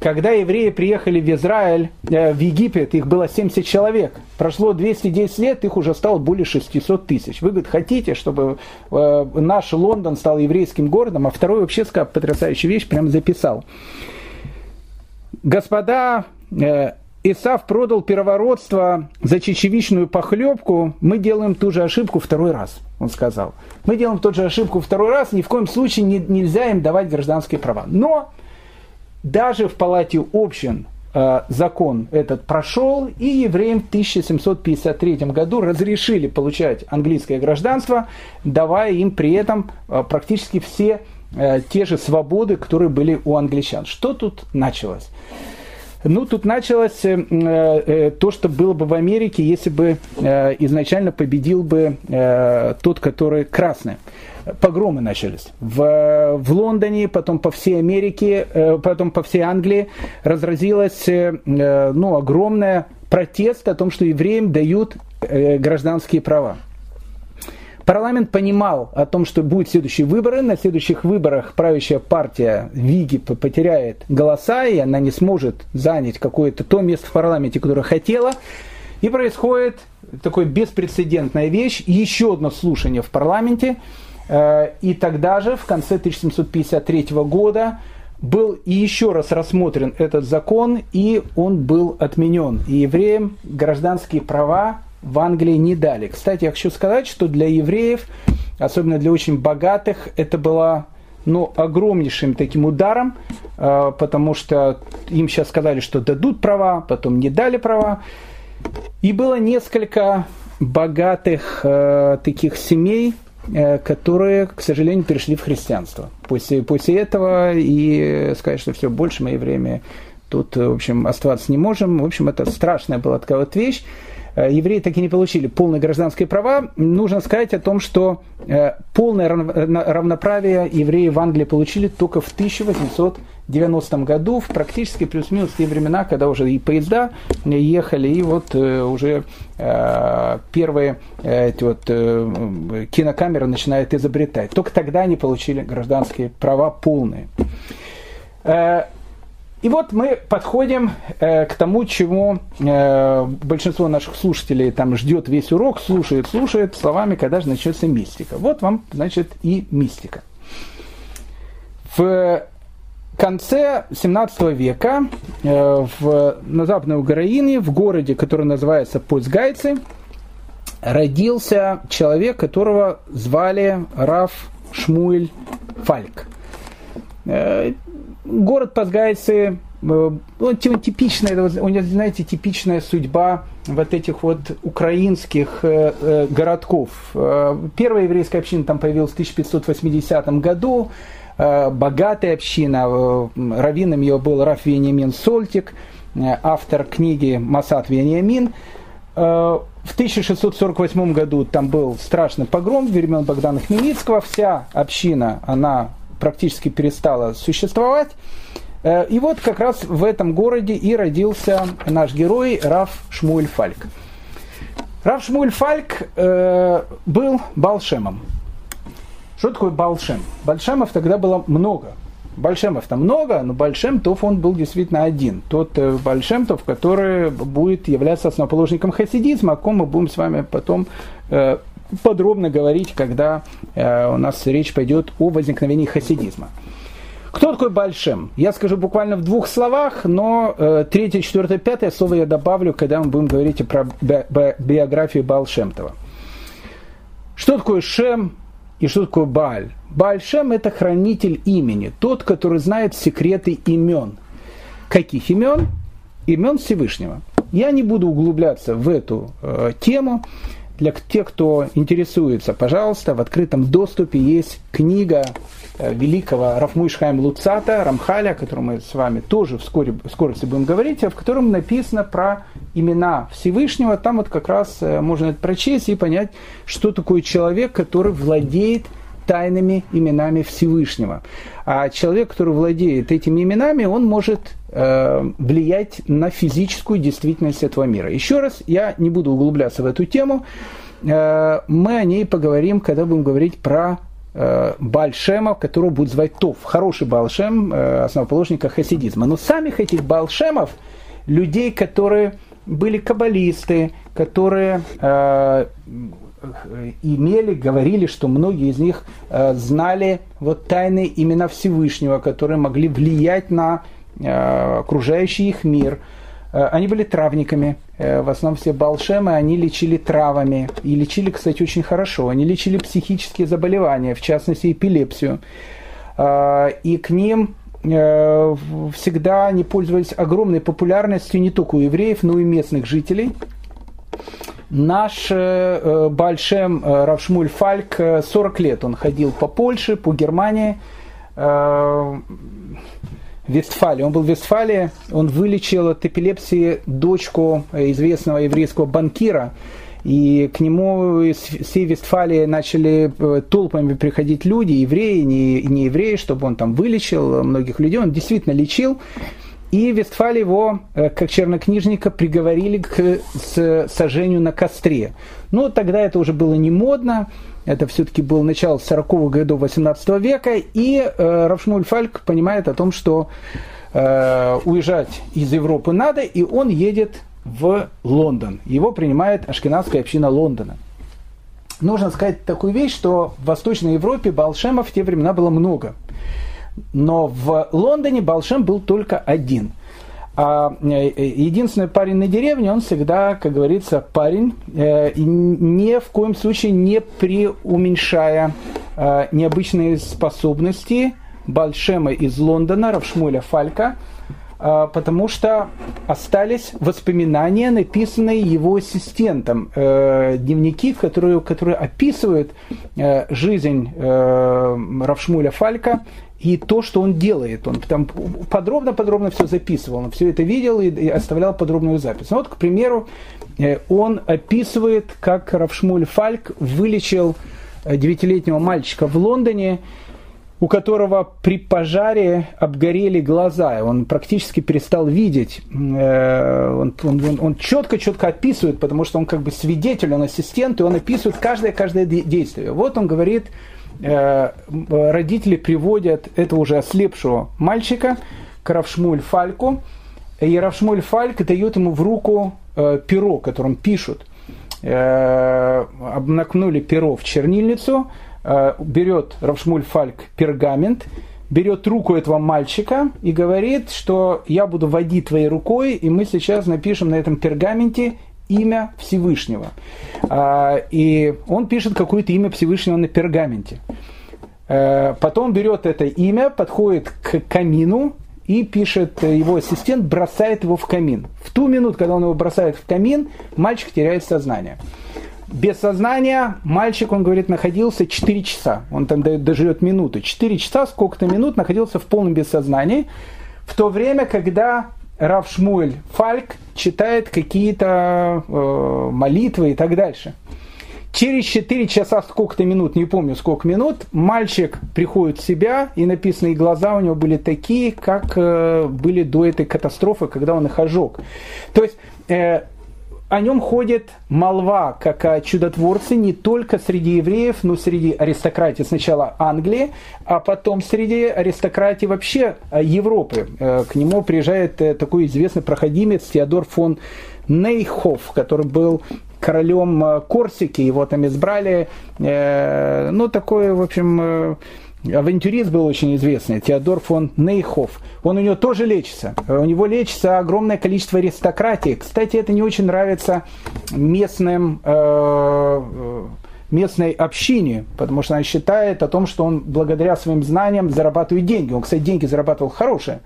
когда евреи приехали в Израиль, э, в Египет, их было 70 человек. Прошло 210 лет, их уже стало более 600 тысяч. Вы, говорит, хотите, чтобы э, наш Лондон стал еврейским городом? А второй вообще сказал потрясающую вещь, прям записал. Господа, э, Исав продал первородство за чечевичную похлебку, мы делаем ту же ошибку второй раз, он сказал. Мы делаем ту же ошибку второй раз, ни в коем случае не, нельзя им давать гражданские права. Но даже в палате общин э, закон этот прошел, и евреям в 1753 году разрешили получать английское гражданство, давая им при этом э, практически все э, те же свободы, которые были у англичан. Что тут началось? Ну, тут началось э, э, то, что было бы в Америке, если бы э, изначально победил бы тот, который красный. Погромы начались. В, в Лондоне, потом по всей Америке, потом по всей Англии разразилась ну, огромная протест о том, что евреям дают гражданские права. Парламент понимал о том, что будут следующие выборы. На следующих выборах правящая партия Виги потеряет голоса, и она не сможет занять какое-то то место в парламенте, которое хотела. И происходит такая беспрецедентная вещь, еще одно слушание в парламенте. Э, и тогда же, в конце 1753 года, был и еще раз рассмотрен этот закон, и он был отменен. И евреям гражданские права в Англии не дали. Кстати, я хочу сказать, что для евреев, особенно для очень богатых, это было ну, огромнейшим таким ударом, э, потому что им сейчас сказали, что дадут права, потом не дали права. И было несколько богатых э, таких семей, э, которые, к сожалению, перешли в христианство. После, после этого и сказать, что все, больше мы евреями тут, в общем, оставаться не можем. В общем, это страшная была такая вот вещь. Э, евреи так и не получили полные гражданские права. Нужно сказать о том, что э, полное равноправие евреи в Англии получили только в 1890 году, в практически плюс-минус те времена, когда уже и поезда ехали, и вот э, уже первые эти вот кинокамеры начинают изобретать. Только тогда они получили гражданские права полные. И вот мы подходим э, к тому, чему э, большинство наших слушателей там ждет весь урок, слушает, слушает, словами, когда же начнется мистика. Вот вам, значит, и мистика. В конце 17 века э, в, на Западной Украине, в городе, который называется Польсгайцы, родился человек, которого звали Раф Шмуэль Фальк. Э, город Пазгайцы, э, он типичная, у него, знаете, типичная судьба вот этих вот украинских э, э, городков. Первая еврейская община там появилась в 1580 году, богатая община, раввином ее был Раф Вениамин Сольтик, автор книги «Масад Вениамин». В 1648 году там был страшный погром времен Богдана Хмельницкого. Вся община, она практически перестала существовать. Э, и вот как раз в этом городе и родился наш герой Раф Шмуль Фальк. Раф Шмуль Фальк э, был Балшемом. Что такое Балшем? Большемов тогда было много. Большемов-то много, но Большемтов он был действительно один. Тот э, Большемтов, который будет являться основоположником хасидизма, о ком мы будем с вами потом подробно говорить, когда э, у нас речь пойдет о возникновении хасидизма. Кто такой Большем? Я скажу буквально в двух словах, но э, третье, четвертое, пятое слово я добавлю, когда мы будем говорить про би би биографию Балшемтова. Что такое Шем и что такое Баль? Бальшем – это хранитель имени, тот, который знает секреты имен. Каких имен? Имен Всевышнего. Я не буду углубляться в эту э, тему. Для тех, кто интересуется, пожалуйста, в открытом доступе есть книга э, великого Рафмуишхайм Луцата, Рамхаля, о котором мы с вами тоже вскоре, в скорости будем говорить, в котором написано про имена Всевышнего. Там вот как раз э, можно это прочесть и понять, что такое человек, который владеет тайными именами Всевышнего. А человек, который владеет этими именами, он может э, влиять на физическую действительность этого мира. Еще раз, я не буду углубляться в эту тему. Э, мы о ней поговорим, когда будем говорить про э, Бальшема, которого будут звать Тов. Хороший Балшем, э, основоположника хасидизма. Но самих этих Балшемов, людей, которые были каббалисты, которые э, имели, говорили, что многие из них э, знали вот тайные имена Всевышнего, которые могли влиять на э, окружающий их мир. Э, они были травниками, в основном все балшемы, они лечили травами. И лечили, кстати, очень хорошо. Они лечили психические заболевания, в частности эпилепсию. И к ним всегда они пользовались огромной популярностью не только у евреев, но и местных жителей. Наш э, Большем э, Равшмуль Фальк 40 э, лет он ходил по Польше, по Германии. Вестфалии. Он был в Вестфалии, он вылечил от эпилепсии дочку известного еврейского банкира, и к нему из всей Вестфалии начали э, толпами приходить люди, евреи, не, не евреи, чтобы он там вылечил многих людей. Он действительно лечил. И Вестфаль его, э, как чернокнижника, приговорили к сожжению на костре. Но тогда это уже было не модно. Это все-таки было начало 40-х годов 18 века. И э, Равшмуль Фальк понимает о том, что э, уезжать из Европы надо, и он едет в Лондон. Его принимает ашкенадская община Лондона. Нужно сказать такую вещь, что в Восточной Европе Балшемов в те времена было много. Но в Лондоне Балшем был только один. А э, единственный парень на деревне, он всегда, как говорится, парень, э, ни в коем случае не преуменьшая э, необычные способности Балшема из Лондона, Равшмуля Фалька – потому что остались воспоминания, написанные его ассистентом, э, дневники, которые, которые описывают э, жизнь э, Равшмуля Фалька и то, что он делает. Он там подробно-подробно все записывал, он все это видел и, оставлял подробную запись. Ну, вот, к примеру, он описывает, как Равшмуль Фальк вылечил девятилетнего мальчика в Лондоне, у которого при пожаре обгорели глаза, он практически перестал видеть. Э, он, он, четко-четко описывает, потому что он как бы свидетель, он ассистент, и он описывает каждое-каждое действие. Вот он говорит, э, родители приводят этого уже ослепшего мальчика к Равшмуль Фальку, и Равшмуль Фальк дает ему в руку э, перо, которым пишут. Обнакнули перо в чернильницу, Э, берет Равшмуль Фальк пергамент, берет руку этого мальчика и говорит, что я буду водить твоей рукой, и мы сейчас напишем на этом пергаменте имя Всевышнего. А, и он пишет какое-то имя Всевышнего на пергаменте. Э, потом берет это имя, подходит к камину и пишет, его ассистент бросает его в камин. В ту минуту, когда он его бросает в камин, мальчик теряет сознание без сознания мальчик, он говорит, находился 4 часа. Он там доживет минуту. 4 часа, сколько-то минут находился в полном бессознании. В то время, когда Рав Шмуэль Фальк читает какие-то э, молитвы и так дальше. Через 4 часа, сколько-то минут, не помню сколько минут, мальчик приходит в себя, и написанные глаза у него были такие, как э, были до этой катастрофы, когда он их ожег. То есть э, о нем ходит молва, как о чудотворце, не только среди евреев, но среди аристократии. Сначала Англии, а потом среди аристократии вообще э, Европы. Э, к нему приезжает э, такой известный проходимец Теодор фон Нейхоф, который был королем Корсики, его там избрали, ну, такой, в общем, авантюрист был очень известный, Теодор фон Нейхоф. Он у него тоже лечится. У него лечится огромное количество аристократии. Кстати, это не очень нравится местным э, местной общине, потому что она считает о том, что он благодаря своим знаниям зарабатывает деньги. Он, кстати, деньги зарабатывал хорошие.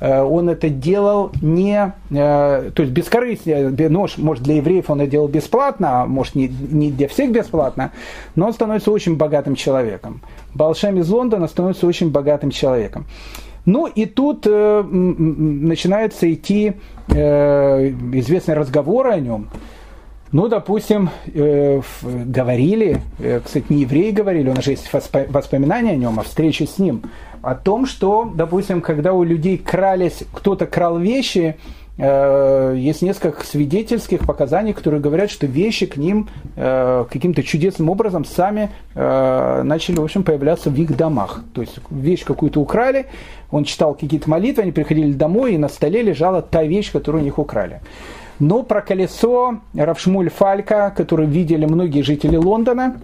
Э, он это делал не, э, то есть бескорыстно, ну, может, для евреев он это делал бесплатно, а может, не, не для всех бесплатно, но он становится очень богатым человеком. Балшем из Лондона становится очень богатым человеком. Ну и тут э, начинается идти э, известный разговор о нем. Ну, допустим, э, говорили, э, кстати, не евреи говорили, у нас же есть воспоминания о нем, о встрече с ним, о том, что, допустим, когда у людей крались, кто-то крал вещи, э, есть несколько свидетельских показаний, которые говорят, что вещи к ним э, каким-то чудесным образом сами э, начали, в общем, появляться в их домах. То есть вещь какую-то украли, он читал какие-то молитвы, они приходили домой, и на столе лежала та вещь, которую у них украли. Но про колесо Равшмуль Фалька, который видели многие жители Лондона,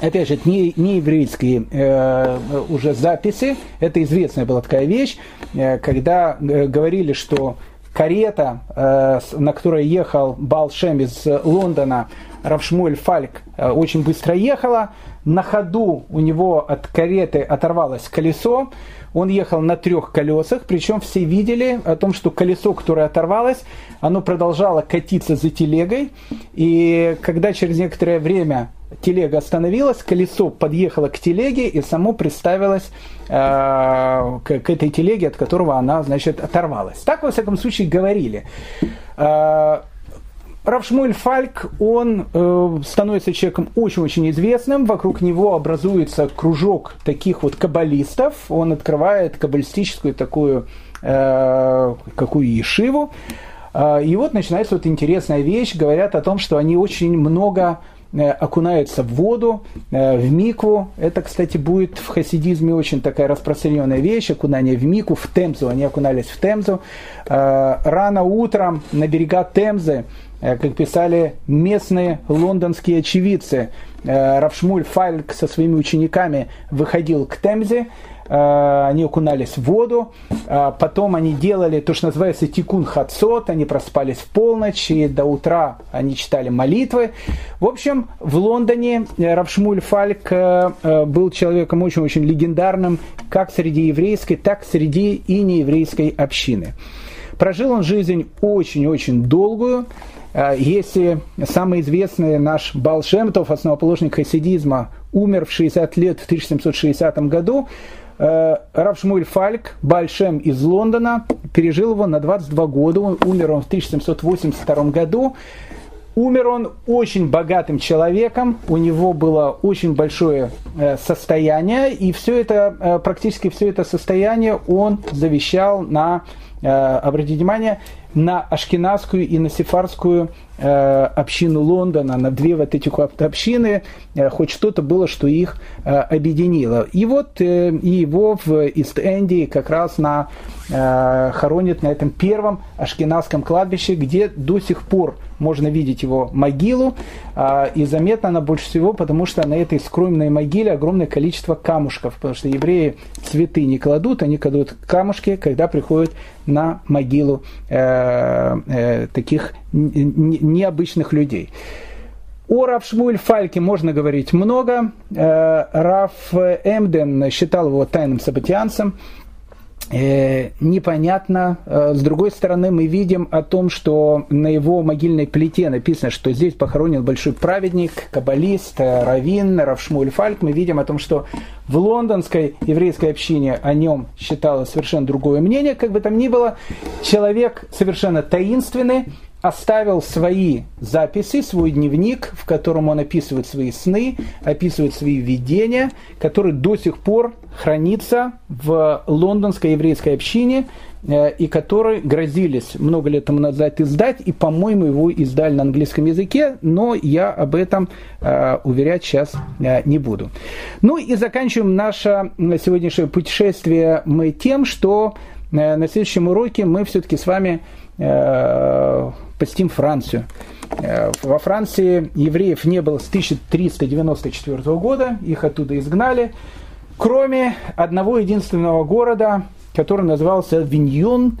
Опять же, не, не еврейские э, уже записи, это известная была такая вещь, э, когда э, говорили, что карета, э, на которой ехал Балшем из Лондона, Равшмуэль Фальк очень быстро ехала, на ходу у него от кареты оторвалось колесо, он ехал на трех колесах, причем все видели о том, что колесо, которое оторвалось, оно продолжало катиться за телегой, и когда через некоторое время телега остановилась, колесо подъехало к телеге и само приставилось э, к, этой телеге, от которого она, значит, оторвалась. Так, во всяком случае, говорили. Э, Равшмуль Фальк, он э, становится человеком очень-очень известным, вокруг него образуется кружок таких вот каббалистов, он открывает каббалистическую такую, э, какую ешиву, э, и вот начинается вот интересная вещь, говорят о том, что они очень много Э, окунаются в воду, э, в микву. Это, кстати, будет в хасидизме очень такая распространенная вещь, окунание в микву, в Темзу. Они окунались в Темзу. Э, рано утром на берега Темзы, как писали местные лондонские очевидцы, Равшмуль Фальк со своими учениками выходил к Темзе, Э, они окунались в воду, э, потом они делали то, что называется тикун хацот, они проспались в полночь, и до утра они читали молитвы. В общем, в Лондоне э, Равшмуль Фальк был человеком очень-очень легендарным, как среди еврейской, так среди и нееврейской общины. Прожил он жизнь очень-очень долгую, если самый известный наш Балшемтов, основоположник хасидизма, умер в 60 лет в 1760 году, Э, Рав Шмуль Фальк, Большем из Лондона, пережил его на 22 года, умер он в 1782 году. Умер он очень богатым человеком, у него было очень большое э, состояние, и все это, э, практически все это состояние он завещал на, обратите внимание, на ашкенадскую и на сефарскую Э, общину Лондона, на две вот эти общины, э, хоть что-то было, что их э, объединило. И вот его в Ист-Энди как раз на, хоронят на этом первом ашкенадском кладбище, где до сих пор можно видеть его могилу, и заметно она больше всего, потому что на этой скромной могиле огромное количество камушков, потому что евреи цветы не кладут, они кладут камушки, когда приходят на могилу э, э, таких необычных людей. О Раф Шмуль Фальке можно говорить много. Э, Раф Эмден считал его тайным сабатианцем. Э, непонятно. Э, с другой стороны, мы видим о том, что на его могильной плите написано, что здесь похоронен большой праведник, каббалист, раввин, Равшмуль Фальк. Мы видим о том, что в лондонской еврейской общине о нем считалось совершенно другое мнение. Как бы там ни было, человек совершенно таинственный, оставил свои записи, свой дневник, в котором он описывает свои сны, описывает свои видения, который до сих пор хранится в лондонской еврейской общине, э, и который грозились много лет тому назад издать, и, по-моему, его издали на английском языке, но я об этом э, уверять сейчас э, не буду. Ну и заканчиваем наше сегодняшнее путешествие мы тем, что э, на следующем уроке мы все-таки с вами посетим Францию. Э, во Франции евреев не было с 1394 года, их оттуда изгнали, кроме одного единственного города, который назывался Виньон.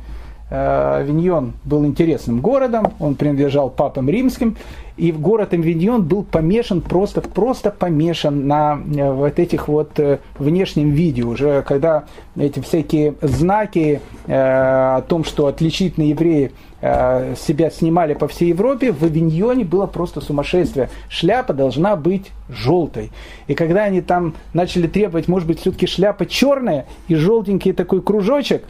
Э, Виньон был интересным городом, он принадлежал папам римским, и город Авиньон был помешан, просто, просто помешан на э, вот этих вот э, внешнем виде. Уже когда эти всякие знаки э, о том, что отличительные евреи себя снимали по всей Европе, в Авиньоне было просто сумасшествие. Шляпа должна быть желтой. И когда они там начали требовать, может быть, все-таки шляпа черная и желтенький такой кружочек,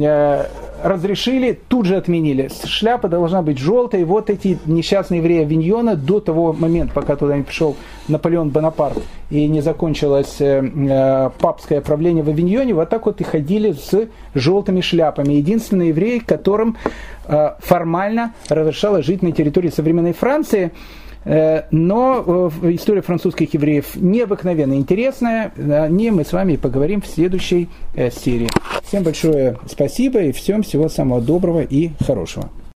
Э, разрешили, тут же отменили. Шляпа должна быть желтой. Вот эти несчастные евреи Авиньона до того момента, пока туда не пришел Наполеон Бонапарт и не закончилось э, э, папское правление в Авиньоне, вот так вот и ходили с желтыми шляпами. Единственные евреи, которым формально разрешалось жить на территории современной Франции – Э, но э, история французских евреев необыкновенно интересная. О ней мы с вами поговорим в следующей э, серии. Всем большое спасибо и всем всего самого доброго и хорошего.